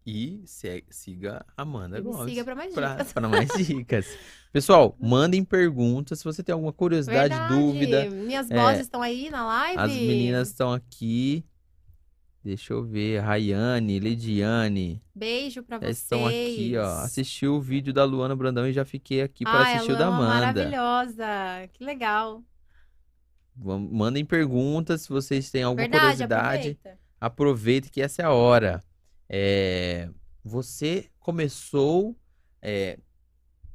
E se- siga a Amanda E me Gomes. siga pra mais dicas. pra mais dicas. Pessoal, mandem perguntas se você tem alguma curiosidade, Verdade. dúvida. Minhas É, vozes estão aí na live. As meninas estão aqui. Deixa eu ver. Rayane, Lidiane. Beijo pra vocês. estão aqui, ó. Assistiu o vídeo da Luana Brandão e já fiquei aqui para Ai, assistir a o da Amanda. maravilhosa. Que legal. Mandem perguntas se vocês têm alguma Verdade, curiosidade. aproveita. Aproveite que essa é a hora. É, Você começou. é,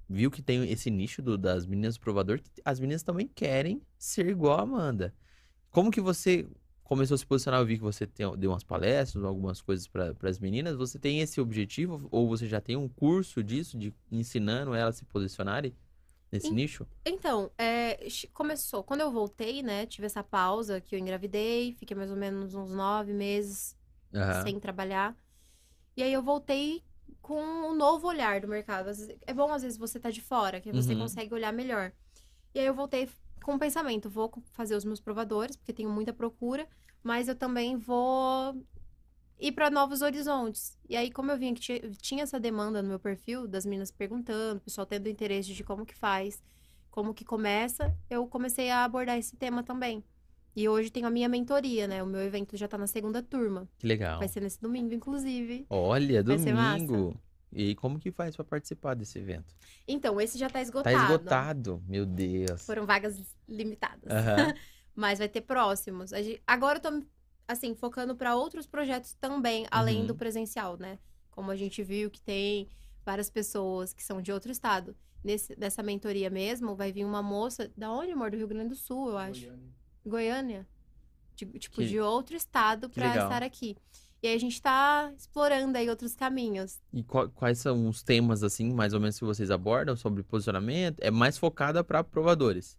Viu que tem esse nicho do- das meninas do provador, que as meninas também querem ser igual a Amanda. Como que você começou a se posicionar, eu vi que você tem, deu umas palestras, algumas coisas para as meninas. Você tem esse objetivo ou você já tem um curso disso, de ensinando elas a se posicionarem nesse En- nicho? Então, é, começou. Quando eu voltei, né? Tive essa pausa que eu engravidei, fiquei mais ou menos uns nove meses Aham. sem trabalhar. E aí eu voltei com um novo olhar do mercado. Às vezes- é bom, às vezes, você tá de fora, que você Uhum. consegue olhar melhor. E aí eu voltei com o pensamento, vou fazer os meus provadores, porque tenho muita procura, mas eu também vou ir para novos horizontes. E aí, como eu vi que ti- tinha essa demanda no meu perfil, das meninas perguntando, o pessoal tendo interesse de como que faz, como que começa, eu comecei a abordar esse tema também. E hoje tenho a minha mentoria, né? O meu evento já tá na segunda turma. Que legal. Vai ser nesse domingo, inclusive. Olha, Vai domingo. E como que faz para participar desse evento? Então, esse já tá esgotado. Tá esgotado, meu Deus. Foram vagas limitadas. Aham. Mas vai ter próximos. Agora eu tô, assim, focando para outros projetos também, além Uhum. do presencial, né? Como a gente viu que tem várias pessoas que são de outro estado. Nesse, nessa mentoria mesmo, vai vir uma moça, da onde, amor? Do Rio Grande do Sul, eu acho. Goiânia. De- tipo, Que- de outro estado para estar aqui. E aí a gente tá explorando aí outros caminhos. E qua- quais são os temas, assim, mais ou menos, que vocês abordam sobre posicionamento? É mais focada para provadores.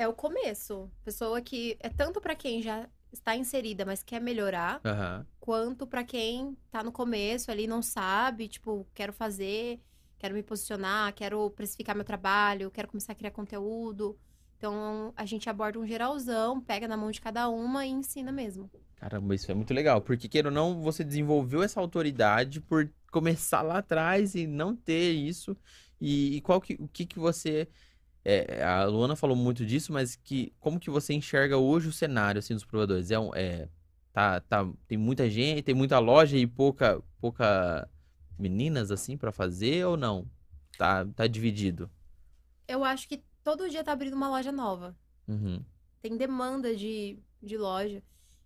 É o começo. Pessoa que é tanto para quem já está inserida, mas quer melhorar, Aham. quanto para quem tá no começo ali não sabe, tipo, quero fazer, quero me posicionar, quero precificar meu trabalho, quero começar a criar conteúdo. Então, a gente aborda um geralzão, pega na mão de cada uma e ensina mesmo. Caramba, isso é muito legal. Porque, queira ou não, você desenvolveu essa autoridade por começar lá atrás e não ter isso. E, e qual que, o que que você... é, a Luana falou muito disso, mas que como que você enxerga hoje o cenário, assim, dos provadores? É, um- é, tá, tá, tem muita gente, tem muita loja e pouca, pouca meninas, assim, para fazer ou não? Tá, tá dividido. Eu acho que todo dia tá abrindo uma loja nova. Uhum. Tem demanda de, de loja.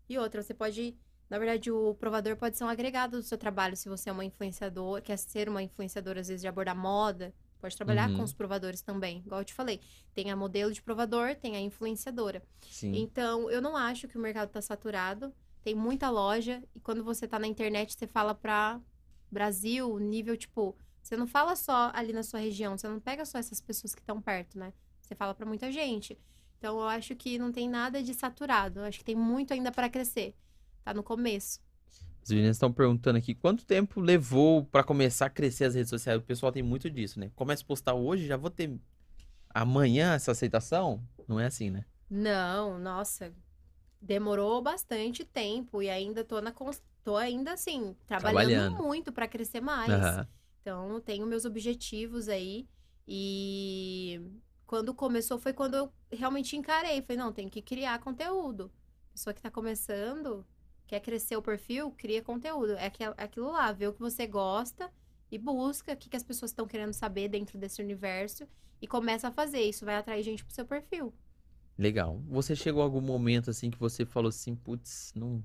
E outra, você pode. Na verdade, o provador pode ser um agregado do seu trabalho. Se você é uma influenciadora, quer ser uma influenciadora, às vezes, de abordar moda, pode trabalhar Uhum. com os provadores também. Igual eu te falei. Tem a modelo de provador, tem a influenciadora. Sim. Então, eu não acho que o mercado tá saturado. Tem muita loja. E quando você tá na internet, você fala pra Brasil, nível, tipo. Você não fala só ali na sua região. Você não pega só essas pessoas que estão perto, né? Você fala pra muita gente. Então, eu acho que não tem nada de saturado. Eu acho que tem muito ainda pra crescer. Tá no começo. As meninas estão perguntando aqui quanto tempo levou pra começar a crescer as redes sociais. O pessoal tem muito disso, né? Começa a postar hoje, já vou ter amanhã essa aceitação? Não é assim, né? Não, nossa. Demorou bastante tempo. E ainda tô na. Tô ainda assim, trabalhando, Trabalhando. muito pra crescer mais. Aham. Então, tenho meus objetivos aí. E quando começou foi quando eu realmente encarei. Falei, não, tem que criar conteúdo. Pessoa que tá começando, quer crescer o perfil, cria conteúdo. É é aquilo lá, vê o que você gosta e busca o que, que as pessoas estão querendo saber dentro desse universo e começa a fazer. Isso vai atrair gente pro seu perfil. Legal. Você chegou a algum momento assim que você falou assim, putz, não.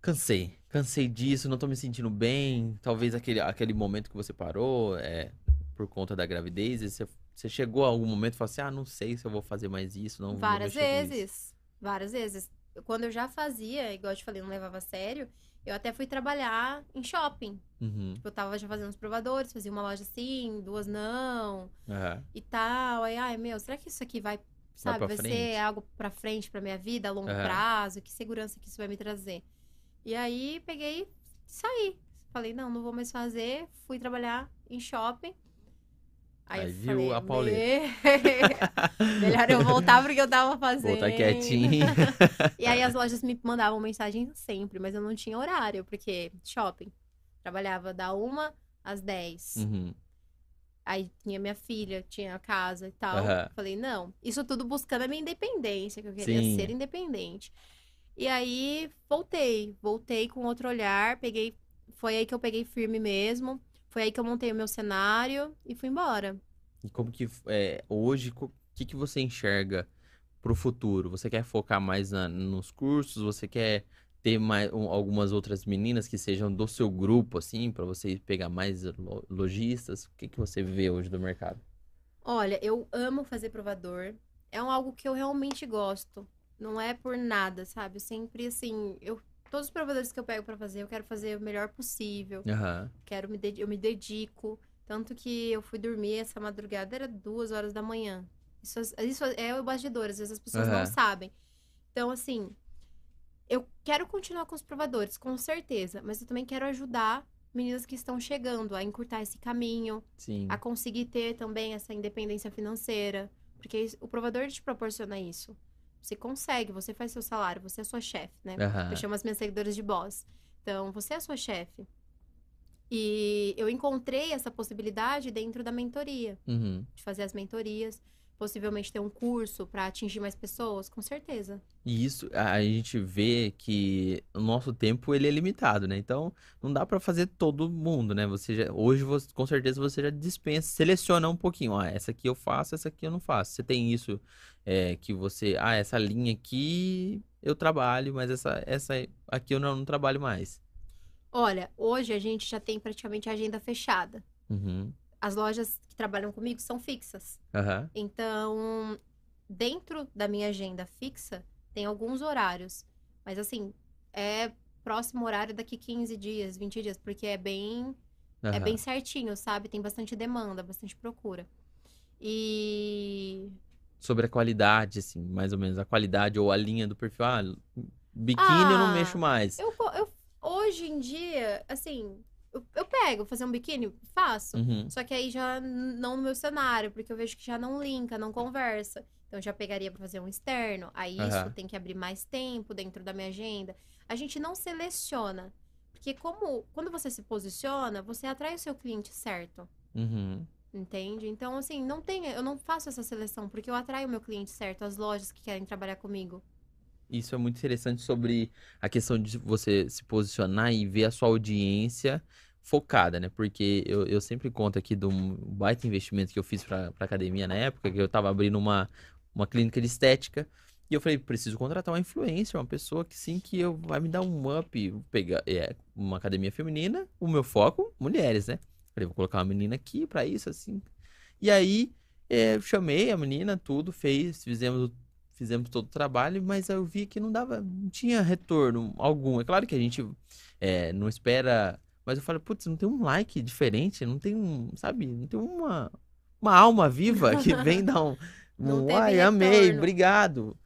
Cansei. Cansei disso, não tô me sentindo bem. Talvez aquele, aquele momento que você parou, é, por conta da gravidez, você, você chegou a algum momento e falou assim, ah, não sei se eu vou fazer mais isso, não vou Várias mexer com isso." vezes. Várias vezes. Quando eu já fazia, igual eu te falei, não levava a sério, eu até fui trabalhar em shopping. Uhum. Tipo, eu tava já fazendo os provadores, fazia uma loja assim, duas não, Aham. e tal. Aí, ai, meu, será que isso aqui vai, sabe, pra vai, ser algo pra frente pra minha vida, a longo Aham. prazo? Que segurança que isso vai me trazer? E aí, peguei e saí. Falei, não, não vou mais fazer. Fui trabalhar em shopping. Aí, Aí viu falei, a Pauleta. "Me- Melhor eu voltar porque eu tava fazendo. Voltar quietinho. E aí as lojas me mandavam mensagem sempre, mas eu não tinha horário, porque shopping. Trabalhava da uma às 10. Uhum. Aí tinha minha filha, tinha a casa e tal. Aham. Falei, não, isso tudo buscando a minha independência, que eu queria Sim. ser independente. E aí voltei, voltei com outro olhar, peguei, foi aí que eu peguei firme mesmo. Foi aí que eu montei o meu cenário e fui embora. E como que é, hoje, o que, que você enxerga pro futuro? Você quer focar mais na- nos cursos? Você quer ter mais um- algumas outras meninas que sejam do seu grupo, assim, pra você pegar mais lo- lojistas? O que, que você vê hoje do mercado? Olha, eu amo fazer provador. É um algo que eu realmente gosto. não é por nada, sabe? Eu sempre, assim, eu, todos os provadores que eu pego pra fazer, eu quero fazer o melhor possível. Aham. Quero me, eu me dedico. Tanto que eu fui dormir essa madrugada, era duas horas da manhã. Isso, isso é o bastidor, às vezes as pessoas Aham. não sabem. Então, assim, eu quero continuar com os provadores, com certeza. Mas eu também quero ajudar meninas que estão chegando a encurtar esse caminho, Sim. a conseguir ter também essa independência financeira. Porque o provador te proporciona isso. Você consegue, você faz seu salário, você é sua chefe, né? Aham. Eu chamo as minhas seguidoras de boss. Então, você é a sua chefe. E eu encontrei essa possibilidade dentro da mentoria, Uhum. de fazer as mentorias, possivelmente ter um curso para atingir mais pessoas, com certeza. E isso, a gente vê que o nosso tempo ele é limitado, né? Então, não dá pra fazer todo mundo, né? Você já, hoje, você, com certeza, você já dispensa, seleciona um pouquinho. Ah, essa aqui eu faço, essa aqui eu não faço. Você tem isso é, que você, ah, essa linha aqui eu trabalho, mas essa, essa aqui eu não, não trabalho mais. Olha, hoje a gente já tem praticamente a agenda fechada. Uhum. As lojas que trabalham comigo são fixas. Aham. Então, dentro da minha agenda fixa, tem alguns horários. Mas assim, é próximo horário daqui 15 dias, 20 dias, porque é bem É aham. bem certinho, sabe? Tem bastante demanda, bastante procura. E. Sobre a qualidade, assim, mais ou menos, a qualidade ou a linha do perfil. Ah, biquíni eu não Ah, mexo mais. Eu, eu- hoje em dia, assim, eu, eu pego fazer um biquíni, faço. Uhum. Só que aí já não no meu cenário, porque eu vejo que já não linka, não conversa. Então já pegaria pra fazer um externo. Aí isso Aham. tem que abrir mais tempo dentro da minha agenda. A gente não seleciona. Porque como quando você se posiciona, você atrai o seu cliente certo. Uhum. Entende? Então, assim, não tem, eu não faço essa seleção, porque eu atraio o meu cliente certo, as lojas que querem trabalhar comigo. Isso é muito interessante sobre a questão de você se posicionar e ver a sua audiência focada, né? Porque eu, eu sempre conto aqui um baita investimento que eu fiz pra academia na época, que eu tava abrindo uma, uma clínica de estética. E eu falei, preciso contratar uma influencer, uma pessoa que sim, que eu, vai me dar um up. Pegar é, uma academia feminina, o meu foco, mulheres, né? Falei, vou colocar uma menina aqui pra isso, assim. E aí, é, chamei a menina, tudo, fez, fizemos, fizemos todo o trabalho, mas eu vi que não dava, não tinha retorno algum. É claro que a gente é, não espera, mas eu falei, putz, não tem um like diferente, não tem um, sabe, não tem uma, uma alma viva que vem dar um, um ai, amei, retorno." obrigado.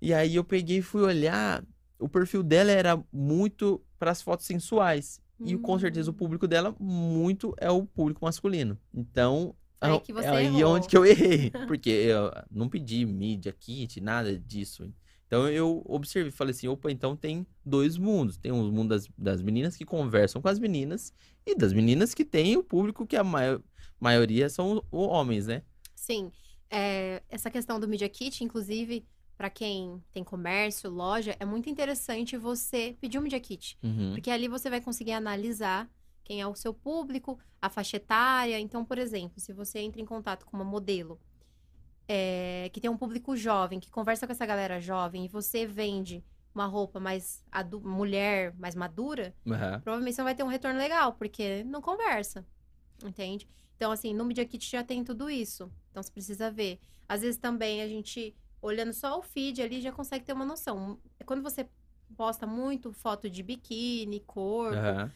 E aí eu peguei e fui olhar, o perfil dela era muito para as fotos sensuais. E com certeza o Hum. público dela muito é o público masculino. Então, Aí que você é aí errou. onde que eu errei. Porque eu não pedi mídia, kit, nada disso. Então eu observei, falei assim, opa, então tem dois mundos. Tem um mundo das, das meninas que conversam com as meninas e das meninas que tem o público que a maior, maioria são o- homens, né? Sim, é, essa questão do Media Kit, inclusive, para quem tem comércio, loja, é muito interessante você pedir um Media Kit. Uhum. Porque ali você vai conseguir analisar quem é o seu público, a faixa etária. Então, por exemplo, se você entra em contato com uma modelo é, que tem um público jovem, que conversa com essa galera jovem, e você vende uma roupa mais mulher, mais madura, Aham. provavelmente você não vai ter um retorno legal, porque não conversa. Entende? Então, assim, no Media Kit já tem tudo isso. Então, você precisa ver. Às vezes também a gente, olhando só o feed ali, já consegue ter uma noção. Quando você posta muito foto de biquíni, corpo, Aham.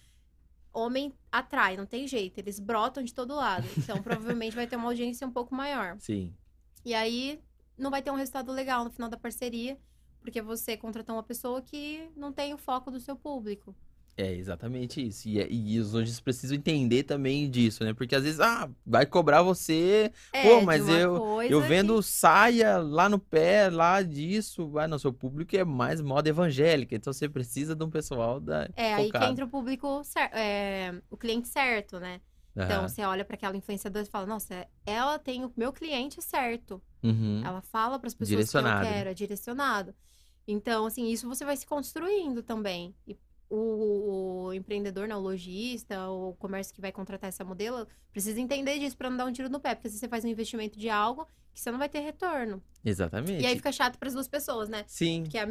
Homem atrai, não tem jeito. Eles brotam de todo lado. Então, provavelmente vai ter uma audiência um pouco maior. Sim. E aí, não vai ter um resultado legal no final da parceria, porque você contratou uma pessoa que não tem o foco do seu público. É exatamente isso. E, é- e os hoje precisam entender também disso, né? Porque às vezes, ah, vai cobrar você É, Pô, mas eu- Eu que- vendo saia lá no pé, lá disso, vai no seu público é mais moda evangélica, então você precisa de um pessoal da É, aí que focado. entra o público, é, o cliente certo, né? Então, Aham. você olha para aquela influenciadora e fala, nossa, ela tem o meu cliente certo. Uhum. Ela fala para as pessoas que eu né? quero, é direcionado. Então, assim, isso você vai se construindo também. E o, o empreendedor, né, o lojista, o comércio que vai contratar essa modelo, precisa entender disso para não dar um tiro no pé, porque se você faz um investimento de algo que você não vai ter retorno. Exatamente. E aí fica chato para as duas pessoas, né? Sim, Porque a,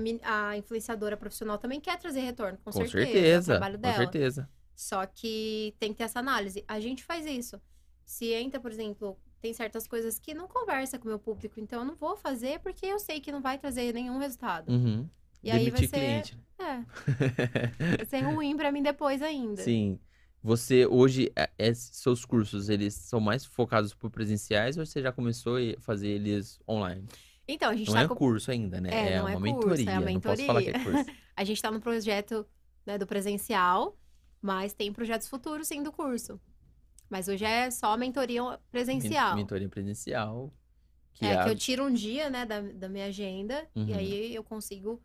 a influenciadora profissional também quer trazer retorno, com, com certeza. É o certeza, trabalho com dela. certeza. Só que tem que ter essa análise. A gente faz isso. Se entra, por exemplo, tem certas coisas que não conversa com o meu público, então eu não vou fazer porque eu sei que não vai trazer nenhum resultado. Uhum. E aí vai ser, cliente. é, vai ser ruim pra mim depois ainda. Sim. Você hoje, é- é- seus cursos, eles são mais focados por presenciais ou você já começou a fazer eles online? Então, a gente Não tá é com- curso ainda, né? É, É, não é uma curso, é a mentoria. Não posso falar que é curso. A gente tá no projeto né, do presencial, mas tem projetos futuros sim do curso. Mas hoje é só mentoria Men- presencial. Mentoria presencial. Que é, a- que eu tiro um dia, né, da, da minha agenda Uhum. e aí eu consigo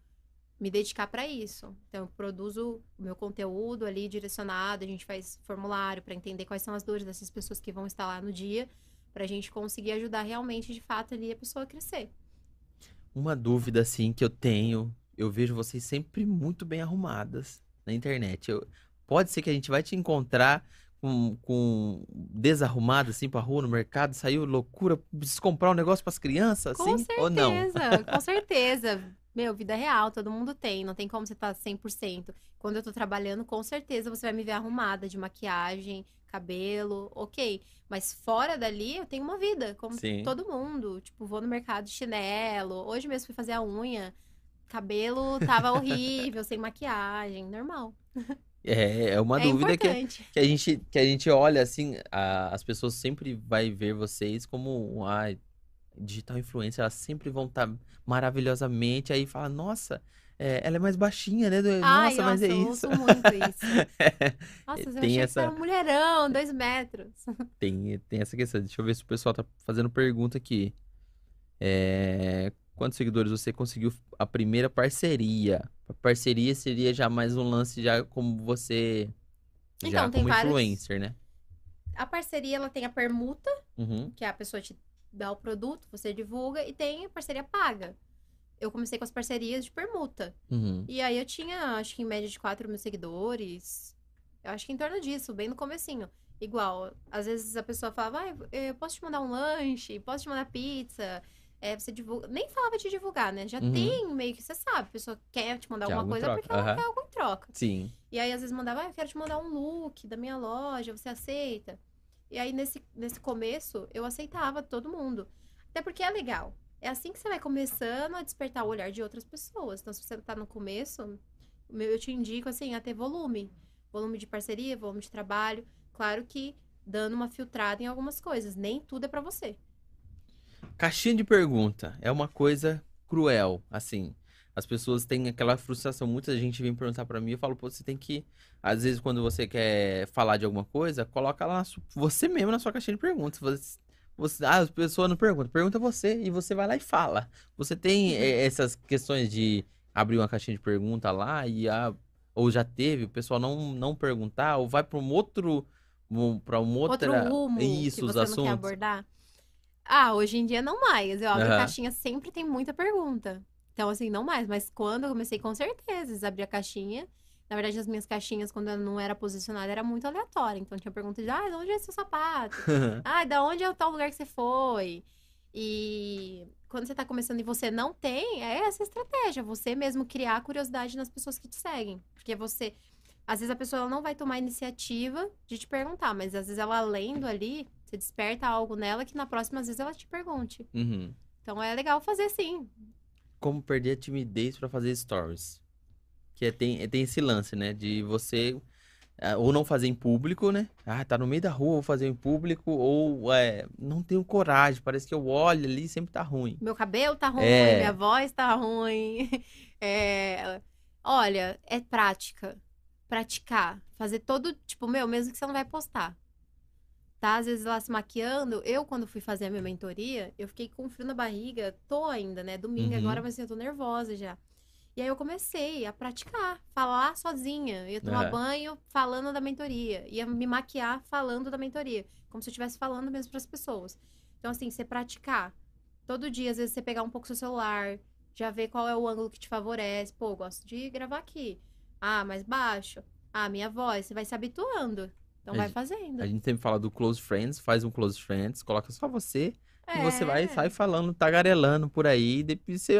me dedicar para isso. Então, eu produzo o meu conteúdo ali direcionado, a gente faz formulário para entender quais são as dores dessas pessoas que vão estar lá no dia, pra gente conseguir ajudar realmente, de fato, ali a pessoa a crescer. Uma dúvida, assim, que eu tenho. Eu vejo vocês sempre muito bem arrumadas na internet. Eu- Pode ser que a gente vai te encontrar com, com desarrumada, assim, pra rua, no mercado. Saiu loucura, preciso comprar um negócio pras crianças, Com assim? Ou não? certeza, com certeza. Meu, vida real, todo mundo tem. Não tem como você estar 100%. Quando eu tô trabalhando, com certeza você vai me ver arrumada de maquiagem, cabelo, ok. Mas fora dali, eu tenho uma vida, como Sim. todo mundo. Tipo, vou no mercado de chinelo. Hoje mesmo fui fazer a unha. Cabelo tava horrível, sem maquiagem, normal. É, é uma é dúvida que, importante. que a gente que a gente olha assim, a- as pessoas sempre vai ver vocês como ah, digital influencer, elas sempre vão estar maravilhosamente aí fala, nossa, é, ela é mais baixinha, né? Do- Ai, Nossa, mas é eu isso. ouço muito isso. Nossa, eu Tem que essa- você era um mulherão, dois metros. Tem, tem essa questão. Deixa eu ver se o pessoal tá fazendo pergunta aqui. É, quantos seguidores você conseguiu a primeira parceria? A parceria seria já mais um lance já como você já Então, tem como vários- influencer, né? A parceria, ela tem a permuta, Uhum. que é a pessoa te dá o produto, você divulga, e tem a parceria paga. Eu comecei com as parcerias de permuta. Uhum. E aí eu tinha, acho que em média de 4 mil seguidores. Eu acho que em torno disso, bem no comecinho. Igual, às vezes a pessoa falava, ah, eu posso te mandar um lanche, posso te mandar pizza. É, você divulga. Nem falava de divulgar, né? Já Uhum. tem meio que você sabe, a pessoa quer te mandar Quer alguma coisa troca, porque ela quer algo em troca. Sim. E aí, às vezes, mandava, ah, eu quero te mandar um look da minha loja, você aceita? E aí, nesse, nesse começo, eu aceitava todo mundo. Até porque é legal. É assim que você vai começando a despertar o olhar de outras pessoas. Então, se você tá no começo, eu te indico, assim, a ter volume. Volume de parceria, volume de trabalho. Claro que dando uma filtrada em algumas coisas. Nem tudo é pra você. Caixinha de pergunta é uma coisa cruel, assim. As pessoas têm aquela frustração. Muita gente vem perguntar pra mim, eu falo, pô, você tem que. Às vezes, quando você quer falar de alguma coisa, coloca lá você mesmo na sua caixinha de perguntas. Você, você- ah, as pessoas não perguntam, pergunta você e você vai lá e fala. Você tem eh, essas questões de abrir uma caixinha de pergunta lá e ah, ou já teve, o pessoal não, não perguntar, ou vai pra um outro. Pra um outra. Outro rumo Isso, que os você não quer assuntos. abordar. Ah, hoje em dia não mais. Eu abro Aham. caixinha, sempre tem muita pergunta. Então, assim, não mais. Mas quando eu comecei, com certeza, abrir a caixinha. Na verdade, as minhas caixinhas, quando eu não era posicionada, era muito aleatória. Então, tinha pergunta de, ah, de onde é seu sapato? ah, da onde é o tal lugar que você foi? E quando você tá começando e você não tem, é essa a estratégia. Você mesmo criar curiosidade nas pessoas que te seguem. Porque você... Às vezes a pessoa não vai tomar a iniciativa de te perguntar, mas às vezes ela lendo ali, você desperta algo nela que na próxima, às vezes, ela te pergunte. Uhum. Então é legal fazer sim. Como perder a timidez pra fazer stories. Que é- tem, é- tem esse lance, né? De você ah, ou não fazer em público, né? Ah, tá no meio da rua, vou fazer em público, ou é, não tenho coragem, parece que eu olho ali e sempre tá ruim. Meu cabelo tá ruim, É. minha voz tá ruim. É, Olha, é prática. Praticar. Fazer todo, tipo, meu, mesmo que você não vai postar. Tá, às vezes lá se maquiando. Eu, quando fui fazer a minha mentoria, eu fiquei com frio na barriga. Tô ainda, né? Domingo Uhum. agora, mas assim, eu tô nervosa já. E aí eu comecei a praticar, falar sozinha. Eu ia tomar É. banho falando da mentoria. Ia me maquiar falando da mentoria. Como se eu estivesse falando mesmo pras pessoas. Então, assim, você praticar. Todo dia, às vezes, você pegar um pouco seu celular, já ver qual é o ângulo que te favorece. Pô, eu gosto de gravar aqui. Ah, mais baixo. Ah, minha voz. Você vai se habituando. Então, A vai gente- fazendo. A gente sempre fala do close friends, faz um close friends, coloca só você e você vai É. sai falando, tagarelando por aí, depois você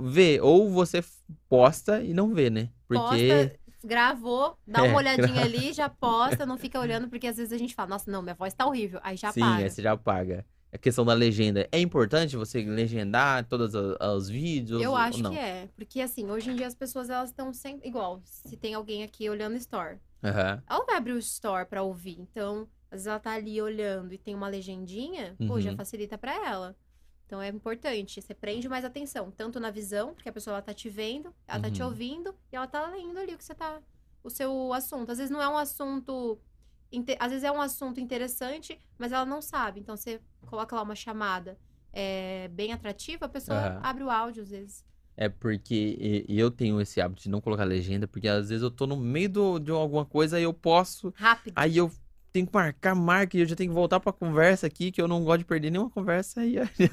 vê, ou você posta e não vê, né? Porque Posta, gravou, dá É, uma olhadinha gra- ali, já posta, não fica olhando, porque às vezes a gente fala, nossa, não, minha voz tá horrível. Aí já Sim, paga. aí você já paga. A questão da legenda. É importante você legendar todos os, os vídeos? Eu acho que é. Porque assim, hoje em dia as pessoas elas estão sempre. Igual, se tem alguém aqui olhando store. Aham. Ela vai abrir o store pra ouvir. Então, às vezes ela tá ali olhando e tem uma legendinha, pô, já Uhum. facilita pra ela. Então é importante, você prende mais atenção, tanto na visão, porque a pessoa ela tá te vendo, ela tá te Uhum. ouvindo e ela tá lendo ali o que você tá o seu assunto. Às vezes não é um assunto às vezes é um assunto interessante, mas ela não sabe. Então você coloca lá uma chamada é, bem atrativa, a pessoa abre o áudio às vezes. É porque e- eu tenho esse hábito de não colocar legenda, porque às vezes eu tô no meio do- de alguma coisa e eu posso. Rápido. Aí eu tenho que marcar, marca, e eu já tenho que voltar pra conversa aqui, que eu não gosto de perder nenhuma conversa. E já,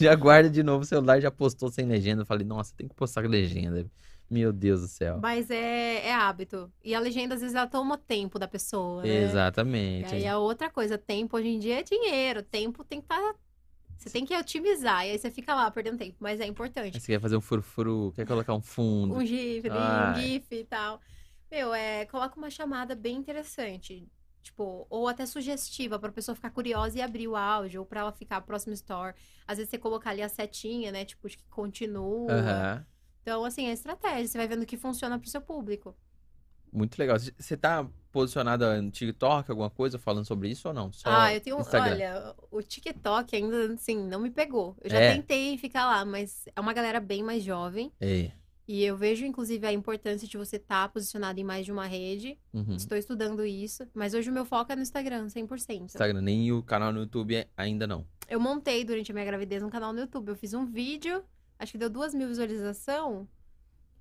já guarda de novo o celular, já postou sem legenda. Eu falei, nossa, tem que postar com legenda. Meu Deus do céu. Mas é, é hábito. E a legenda, às vezes, ela toma tempo da pessoa, né? E Exatamente. aí a outra coisa, tempo hoje em dia é dinheiro. Tempo tem que estar. Você tem que otimizar. E aí você fica lá perdendo tempo. Mas é Aí importante. você quer fazer um furfuru, quer colocar um fundo. Um GIF, um. GIF e tal. Meu, é, coloca uma chamada bem interessante. Tipo, ou até sugestiva, pra pessoa ficar curiosa e abrir o áudio, ou pra ela ficar próximo store. Às vezes você colocar ali a setinha, né? Tipo, de que continua. Aham. Então, assim, é estratégia. Você vai vendo o que funciona pro seu público. Muito legal. Você tá posicionada no TikTok, alguma coisa falando sobre isso ou não? Só ah, eu tenho. Instagram. Olha, o TikTok ainda, assim, não me pegou. Eu já É. tentei ficar lá, mas é uma galera bem mais jovem. É. E eu vejo, inclusive, a importância de você estar posicionado em mais de uma rede. Uhum. Estou estudando isso. Mas hoje o meu foco é no Instagram, 100%. Instagram, nem o canal no YouTube é- ainda não. Eu montei durante a minha gravidez um canal no YouTube. Eu fiz um vídeo, acho que deu duas mil visualizações.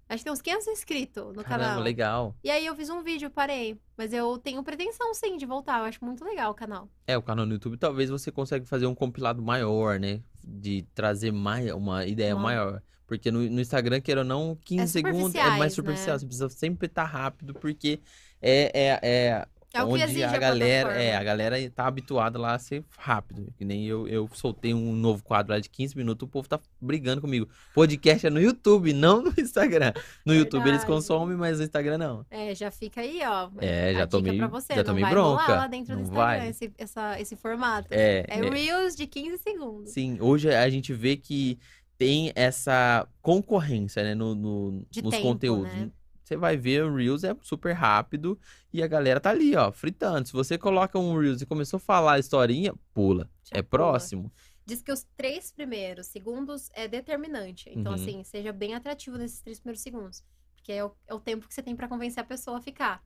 Acho que tem uns 500 inscritos no Caramba, canal. legal. E aí eu fiz um vídeo, parei. Mas eu tenho pretensão, sim, de voltar. Eu acho muito legal o canal. É, o canal no YouTube talvez você consiga fazer um compilado maior, né? De trazer mais, uma ideia maior. Porque no, no Instagram, queira ou não, 15 É segundos é mais superficial. né? Você precisa sempre estar rápido, porque é, é, é É o que exige a a galera, plataforma. é, a galera tá habituada lá a ser rápido. Que nem eu, eu soltei um novo quadro lá de 15 minutos, o povo tá brigando comigo. Podcast é no YouTube, não no Instagram. No YouTube eles consomem, mas no Instagram não. É, já fica aí, ó. É, já tomei- você. já tomei vai bronca. lá dentro Não do Instagram vai. esse, essa, esse formato. É, É é, Reels de 15 segundos. Sim, hoje a gente vê que tem essa concorrência, né, no, no- nos tempo, conteúdos. né? Você vai ver o Reels é super rápido e a galera tá ali, ó, fritando. Se você coloca um Reels e começou a falar a historinha, pula. Já é pula. próximo. Diz que os três primeiros segundos é determinante. Então, Uhum. assim, seja bem atrativo nesses três primeiros segundos. Porque é o, é o tempo que você tem pra convencer a pessoa a ficar.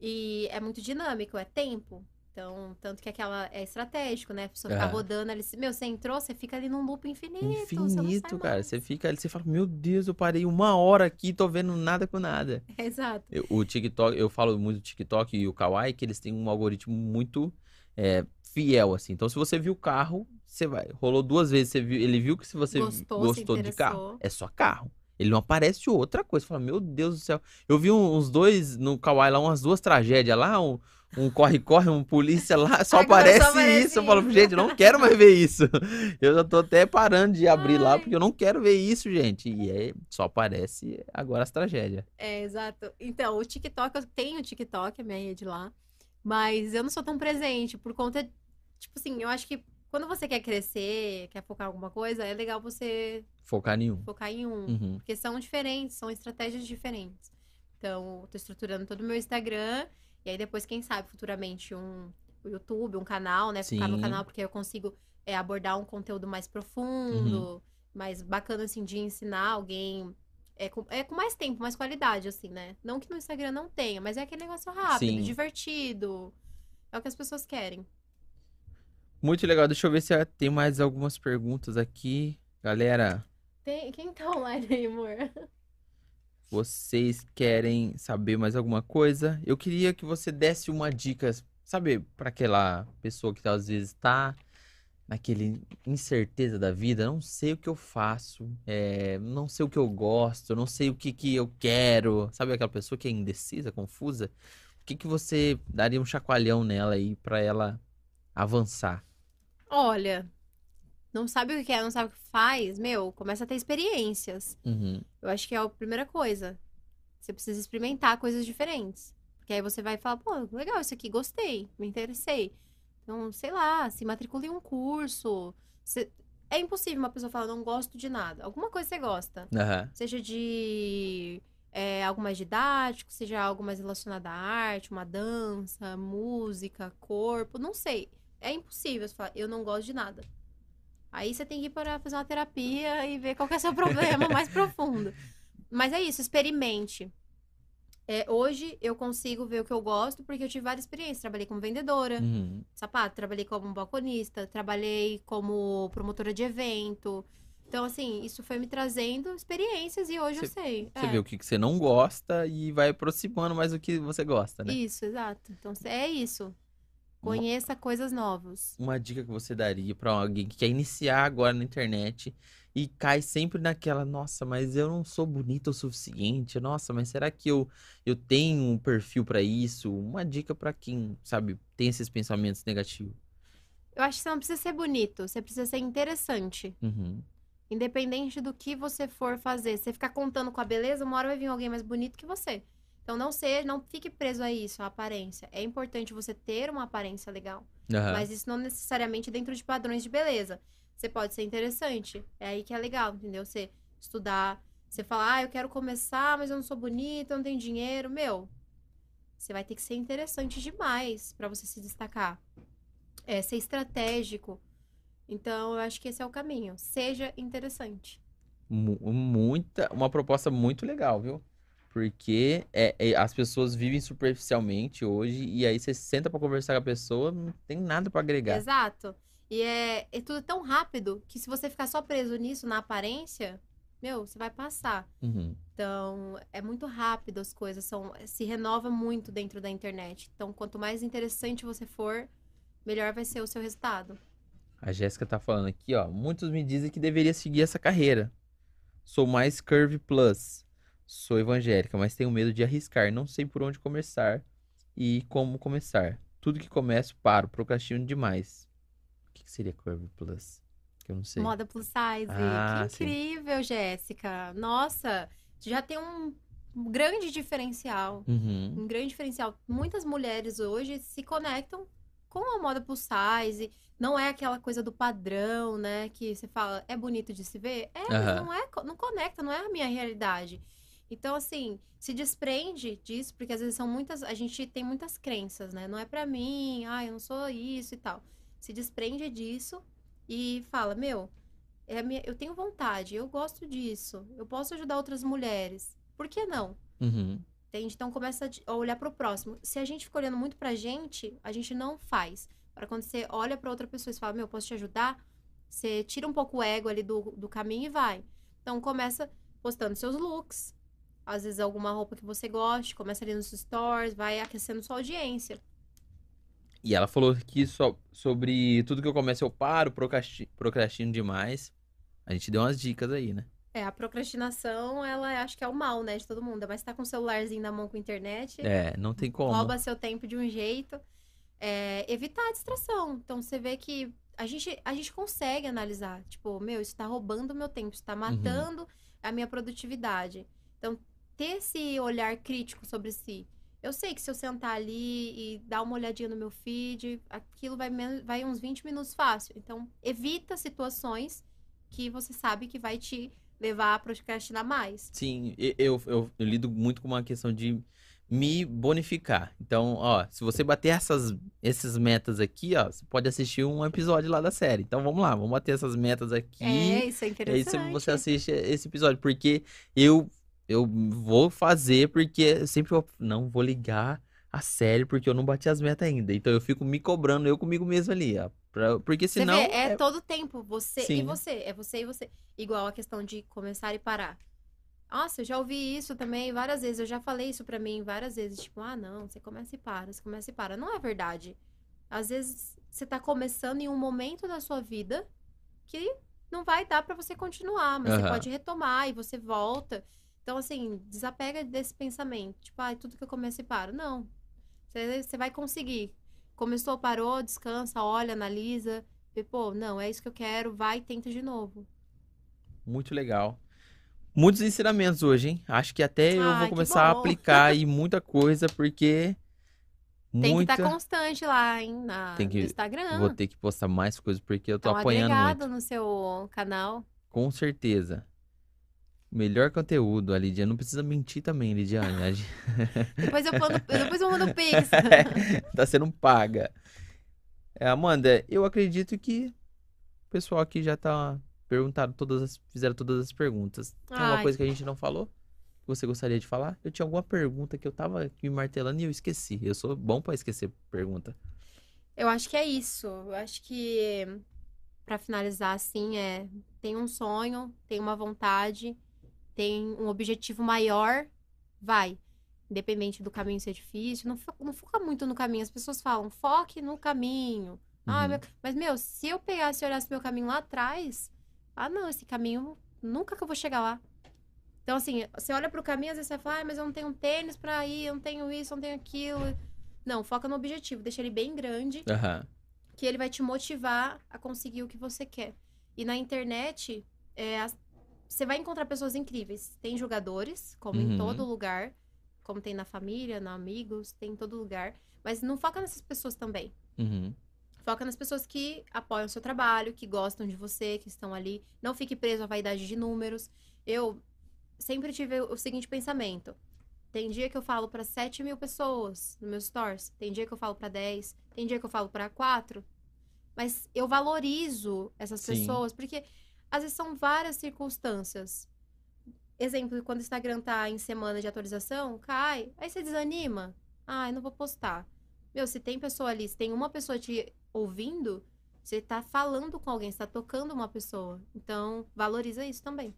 E é muito dinâmico, é tempo. Então, tanto que aquela é estratégico, né? A pessoa ficar Aham. rodando ali. Meu, você entrou, você fica ali num loop infinito. você Infinito, cara. mais. Você fica ali, você fala, meu Deus, eu parei uma hora aqui, tô vendo nada com nada. Exato. Eu- o TikTok, eu falo muito do TikTok e o Kawaii, que eles têm um algoritmo muito é, fiel, assim. Então, se você viu o carro, você vai. Rolou duas vezes, você viu, ele viu que se você Gostou, se gostou de carro, é só carro. Ele não aparece outra coisa. Você fala, meu Deus do céu. Eu vi uns dois no Kawaii lá, umas duas tragédias lá, um. Um corre-corre, um polícia lá, só aparece aparece isso. Eu falo, isso. gente, não quero mais ver isso. Eu já tô até parando de abrir lá, Ai. porque eu não quero ver isso, gente. E é, só aparece agora as tragédias. É, exato. Então, o TikTok, eu tenho o TikTok, a minha rede lá, mas eu não sou tão presente por conta, tipo assim, eu acho que quando você quer crescer, quer focar em alguma coisa, é legal você Focar em um. focar em um, Uhum. porque são diferentes, são estratégias diferentes. Então, eu tô estruturando todo o meu Instagram, e aí depois, quem sabe, futuramente, um YouTube, um canal, né? Focar no canal, porque eu consigo é, abordar um conteúdo mais profundo, Uhum. mais bacana, assim, de ensinar alguém. É com, é com mais tempo, mais qualidade, assim, né? Não que no Instagram não tenha, mas é aquele negócio rápido, Sim. divertido. É o que as pessoas querem. Muito legal. Deixa eu ver se tem mais algumas perguntas aqui. Galera, Tem... Quem tá online aí, amor? Vocês querem saber mais alguma coisa? Eu queria que você desse uma dica, sabe, para aquela pessoa que às vezes tá naquele incerteza da vida, não sei o que eu faço, é, não sei o que eu gosto, não sei o que que eu quero, sabe aquela pessoa que é indecisa, confusa? O que que você daria um chacoalhão nela aí pra ela avançar? Olha, não sabe o que quer, não sabe o que faz, meu, começa a ter experiências. Uhum. Eu acho que é a primeira coisa. Você precisa experimentar coisas diferentes. Porque aí você vai falar, pô, legal, isso aqui, gostei, me interessei. Então, sei lá, se matricule em um curso. Você- É impossível uma pessoa falar, não gosto de nada. Alguma coisa você gosta. Aham. Seja de é, algo mais didático, seja algo mais relacionado à arte, uma dança, música, corpo, não sei. É impossível você falar, eu não gosto de nada. Aí você tem que ir para fazer uma terapia e ver qual que é o seu problema mais profundo. Mas é isso, experimente. É, hoje eu consigo ver o que eu gosto porque eu tive várias experiências. Trabalhei como vendedora, Uhum. sapato, trabalhei como balconista, trabalhei como promotora de evento. Então, assim, isso foi me trazendo experiências e hoje eu sei. Você É, vê o que, que você não gosta e vai aproximando mais o que você gosta, né? Isso, exato. Então, é isso. Conheça coisas novas. Uma dica que você daria pra alguém que quer iniciar agora na internet e cai sempre naquela, nossa, mas eu não sou bonita o suficiente. Nossa, mas será que eu, eu tenho um perfil pra isso? Uma dica pra quem, sabe, tem esses pensamentos negativos. Eu acho que você não precisa ser bonito, você precisa ser interessante. Uhum. Independente do que você for fazer. Se você ficar contando com a beleza, uma hora vai vir alguém mais bonito que você. Então não ser, não fique preso a isso, a aparência. É importante você ter uma aparência legal. Aham. Mas isso não necessariamente dentro de padrões de beleza. Você pode ser interessante. É aí que é legal, entendeu? Você estudar, você falar, ah, eu quero começar, mas eu não sou bonita, eu não tenho dinheiro. Meu, você vai ter que ser interessante demais pra você se destacar. É, ser estratégico. Então, eu acho que esse é o caminho. Seja interessante. Mu- Muita, uma proposta muito legal, viu? Porque é, é- as pessoas vivem superficialmente hoje e aí você senta pra conversar com a pessoa, não tem nada pra agregar. Exato. E é, é tudo tão rápido que se você ficar só preso nisso, na aparência, meu, você vai passar. Uhum. Então, é muito rápido as coisas, são, se renova muito dentro da internet. Então, quanto mais interessante você for, melhor vai ser o seu resultado. A Jéssica tá falando aqui, ó. Muitos me dizem que deveria seguir essa carreira. Sou mais Curve Plus. Sou evangélica, mas tenho medo de arriscar. Não sei por onde começar e como começar. Tudo que começo, paro, procrastino demais. O que que seria Curve Plus? Que eu não sei. Moda plus size. Ah, que sim. incrível, Jéssica. Nossa, já tem um, grande diferencial. Uhum. Um grande diferencial. Muitas mulheres hoje se conectam com a moda plus size. Não é aquela coisa do padrão, né? Que você fala, é bonito de se ver? É, mas Aham. não é, não conecta, não é a minha realidade. Então, assim, se desprende disso, porque às vezes são muitas. A gente tem muitas crenças, né? Não é pra mim, ah, eu não sou isso e tal. Se desprende disso e fala, meu, é minha, eu tenho vontade, eu gosto disso, eu posso ajudar outras mulheres. Por que não? Uhum. Entende? Então começa a olhar pro próximo. Se a gente fica olhando muito pra gente, a gente não faz. Para quando você olha pra outra pessoa e fala, meu, posso te ajudar? Você tira um pouco o ego ali do, do caminho e vai. Então começa postando seus looks. Às vezes alguma roupa que você goste, começa ali nos stories, vai aquecendo sua audiência. E ela falou aqui so- sobre tudo que eu começo eu paro, procrasti- procrastino demais. A gente deu umas dicas aí, né? É, a procrastinação, ela acho que é o mal, né, de todo mundo. Mas tá com o celularzinho na mão com internet, É, não tem como. rouba seu tempo de um jeito. É, evitar a distração. Então, você vê que a gente, a gente consegue analisar. Tipo, meu, isso tá roubando o meu tempo, isso tá matando a minha produtividade. Então, ter esse olhar crítico sobre si. Eu sei que se eu sentar ali e dar uma olhadinha no meu feed, aquilo vai, men- vai uns 20 minutos fácil. Então, evita situações que você sabe que vai te levar a procrastinar mais. Sim, eu, eu, eu lido muito com uma questão de me bonificar. Então, ó, se você bater essas, essas metas aqui, ó, você pode assistir um episódio lá da série. Então, vamos lá, vamos bater essas metas aqui. É, isso é aí interessante. você, você assiste esse episódio, porque eu, eu vou fazer, porque eu sempre vou, não vou ligar a série, porque eu não bati as metas ainda. Então eu fico me cobrando, eu comigo mesmo ali, ó. pra- porque Você senão. vê, é, é- todo tempo, você e Sim. você, é você e você. Igual a questão de começar e parar. Nossa, eu já ouvi isso também várias vezes, eu já falei isso pra mim várias vezes, tipo, ah, não, você começa e para, você começa e para. Não é verdade. Às vezes você tá começando em um momento da sua vida que não vai dar pra você continuar, mas você Aham. pode retomar e você volta. Então, assim, desapega desse pensamento, tipo, ah, tudo que eu começo e paro. Não. Você, você vai conseguir. Começou, parou, descansa, olha, analisa. Vê, pô, não, é isso que eu quero, vai e tenta de novo. Muito legal. Muitos ensinamentos hoje, hein? Acho que até eu vou começar a aplicar aí muita coisa, porque Tem muita... que estar constante lá, hein, na, Tem que- no Instagram. Vou ter que postar mais coisas, porque eu tô Tá um apanhando muito. no seu canal. Com certeza. Melhor conteúdo, a Lidiane. Não precisa mentir também, Lidiane. Depois eu, mando, depois eu mando o Pix. tá sendo paga. É, Amanda, eu acredito que o pessoal aqui já tá perguntado todas as, fizeram todas as perguntas. Tem alguma Ai. coisa que a gente não falou? Que você gostaria de falar? Eu tinha alguma pergunta que eu tava me martelando e eu esqueci. Eu sou bom pra esquecer pergunta. Eu acho que é isso. Eu acho que, pra finalizar, assim, é... Tem um sonho, tem uma vontade, tem um objetivo maior, vai. Independente do caminho ser difícil, não, fo- não foca muito no caminho. As pessoas falam, foque no caminho. Ah, Uhum. meu- Mas, meu, se eu pegasse e olhasse meu caminho lá atrás, ah, não, esse caminho, nunca que eu vou chegar lá. Então, assim, você olha pro caminho, às vezes você fala, ah, mas eu não tenho tênis pra ir, eu não tenho isso, eu não tenho aquilo. Não, foca no objetivo, deixa ele bem grande, Aham. que ele vai te motivar a conseguir o que você quer. E na internet, é, as- você vai encontrar pessoas incríveis. Tem jogadores, como Uhum. em todo lugar, como tem na família, na amigos, tem em todo lugar. Mas não foca nessas pessoas também. Uhum. Foca nas pessoas que apoiam o seu trabalho, que gostam de você, que estão ali. Não fique preso à vaidade de números. Eu sempre tive o seguinte pensamento. Tem dia que eu falo para 7 mil pessoas no meu stores. Tem dia que eu falo para 10. Tem dia que eu falo para 4. Mas eu valorizo essas Sim. pessoas porque às vezes são várias circunstâncias. Exemplo, quando o Instagram tá em semana de atualização, cai. Aí você desanima. Ai, não vou postar. Meu, se tem pessoa ali, se tem uma pessoa te ouvindo, você tá falando com alguém, você tá tocando uma pessoa. Então, valoriza isso também.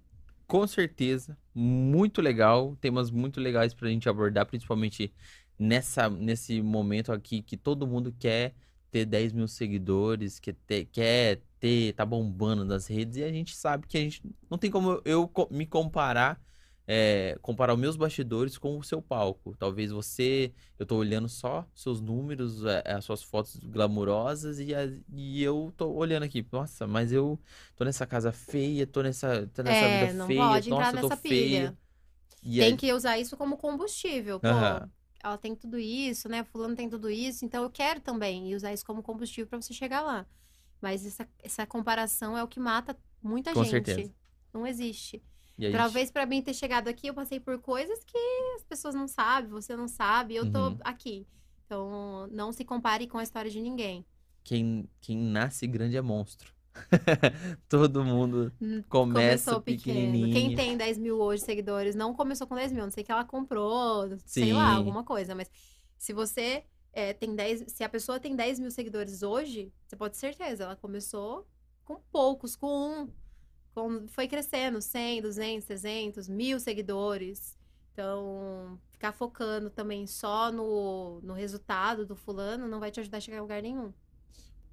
Com certeza. Muito legal. Temas muito legais pra gente abordar, principalmente nessa, nesse momento aqui que todo mundo quer ter 10 mil seguidores, quer ter, quer ter, tá bombando nas redes, e a gente sabe que a gente não tem como eu me comparar, é, comparar os meus bastidores com o seu palco. Talvez você, eu tô olhando só seus números, é, as suas fotos glamurosas, e, e eu tô olhando aqui, nossa, mas eu tô nessa casa feia, tô nessa, tô nessa é, vida não feia, pode nossa, entrar eu tô nessa feia. pilha. E Tem aí- que usar isso como combustível. Pô, Aham. Ela tem tudo isso, né? Fulano tem tudo isso, então eu quero também. E usar isso como combustível pra você chegar lá. Mas essa, essa comparação é o que mata muita Com gente. certeza. Não existe. E a gente- Talvez pra mim ter chegado aqui, eu passei por coisas que as pessoas não sabem, você não sabe, eu tô Uhum. aqui. Então, não se compare com a história de ninguém. quem, quem nasce grande é monstro. Todo mundo Hum, começa Começou pequenininho. Quem tem 10 mil hoje seguidores não começou com 10 mil. Não sei que ela comprou, sei lá, Sim. alguma coisa. Mas se você é, tem 10... Se a pessoa tem 10 mil seguidores hoje, você pode ter certeza. Ela começou com poucos, com um. Com, foi crescendo, 100, 200, 300, mil seguidores. Então, ficar focando também só no, no resultado do fulano não vai te ajudar a chegar a lugar nenhum.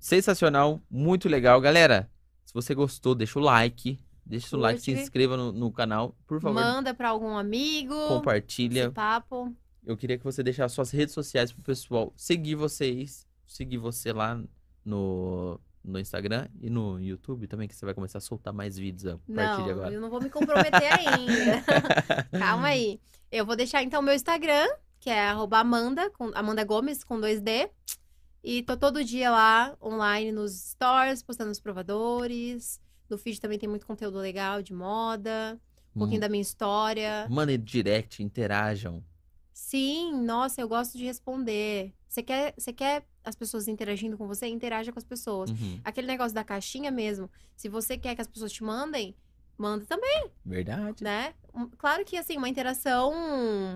Sensacional, muito legal. Galera, se você gostou, deixa o like. Deixa o like, se Curte. inscreva no, no canal. Por favor, Manda pra algum amigo compartilha. esse papo. Eu queria que você deixasse suas redes sociais pro pessoal seguir vocês. Seguir você lá no, no Instagram e no YouTube também, que você vai começar a soltar mais vídeos a partir Não, de agora. eu não vou me comprometer ainda. Calma aí. Eu vou deixar então meu Instagram, que é arroba Amanda, com, Amanda Gomes, com 2D. E tô todo dia lá, online, nos stores, postando os provadores. No feed também tem muito conteúdo legal de moda, um pouquinho Hum. da minha história. Mandem direct, interajam. Sim, nossa, eu gosto de responder. Você quer, você quer as pessoas interagindo com você? Interaja com as pessoas. Uhum, Aquele negócio da caixinha mesmo. Se você quer que as pessoas te mandem, manda também. Verdade. né? Claro que, assim, uma interação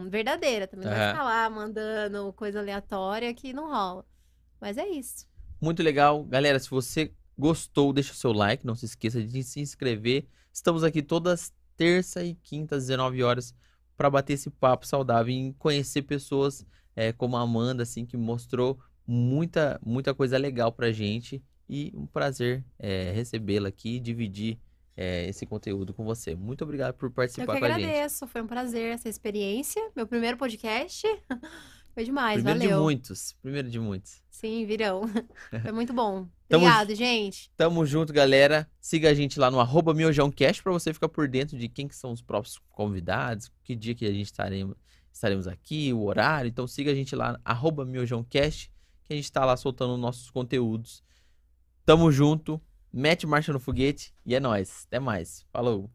verdadeira. Também não vai Aham. ficar lá mandando coisa aleatória que não rola. Mas é isso. Muito legal. Galera, se você gostou, deixa o seu like. Não se esqueça de se inscrever. Estamos aqui todas terça e quinta, às 19 horas, para bater esse papo saudável e conhecer pessoas é, como a Amanda, assim, que mostrou muita, muita coisa legal pra gente. E um prazer é, recebê-la aqui e dividir é, esse conteúdo com você. Muito obrigado por Eu que participar a gente. agradeço. Foi um prazer essa experiência. Meu primeiro podcast. Foi demais, Primeiro de valeu. muitos. Primeiro de muitos. Sim, virão. Foi muito bom. Tamo, Obrigado, gente. tamo junto, galera. Siga a gente lá no arroba miojãocast pra você ficar por dentro de quem que são os próximos convidados, que dia que a gente estaremos, estaremos aqui, o horário. Então siga a gente lá, arroba miojãocast, que a gente tá lá soltando nossos conteúdos. Tamo junto. Mete marcha no foguete e é nóis. Até mais. Falou.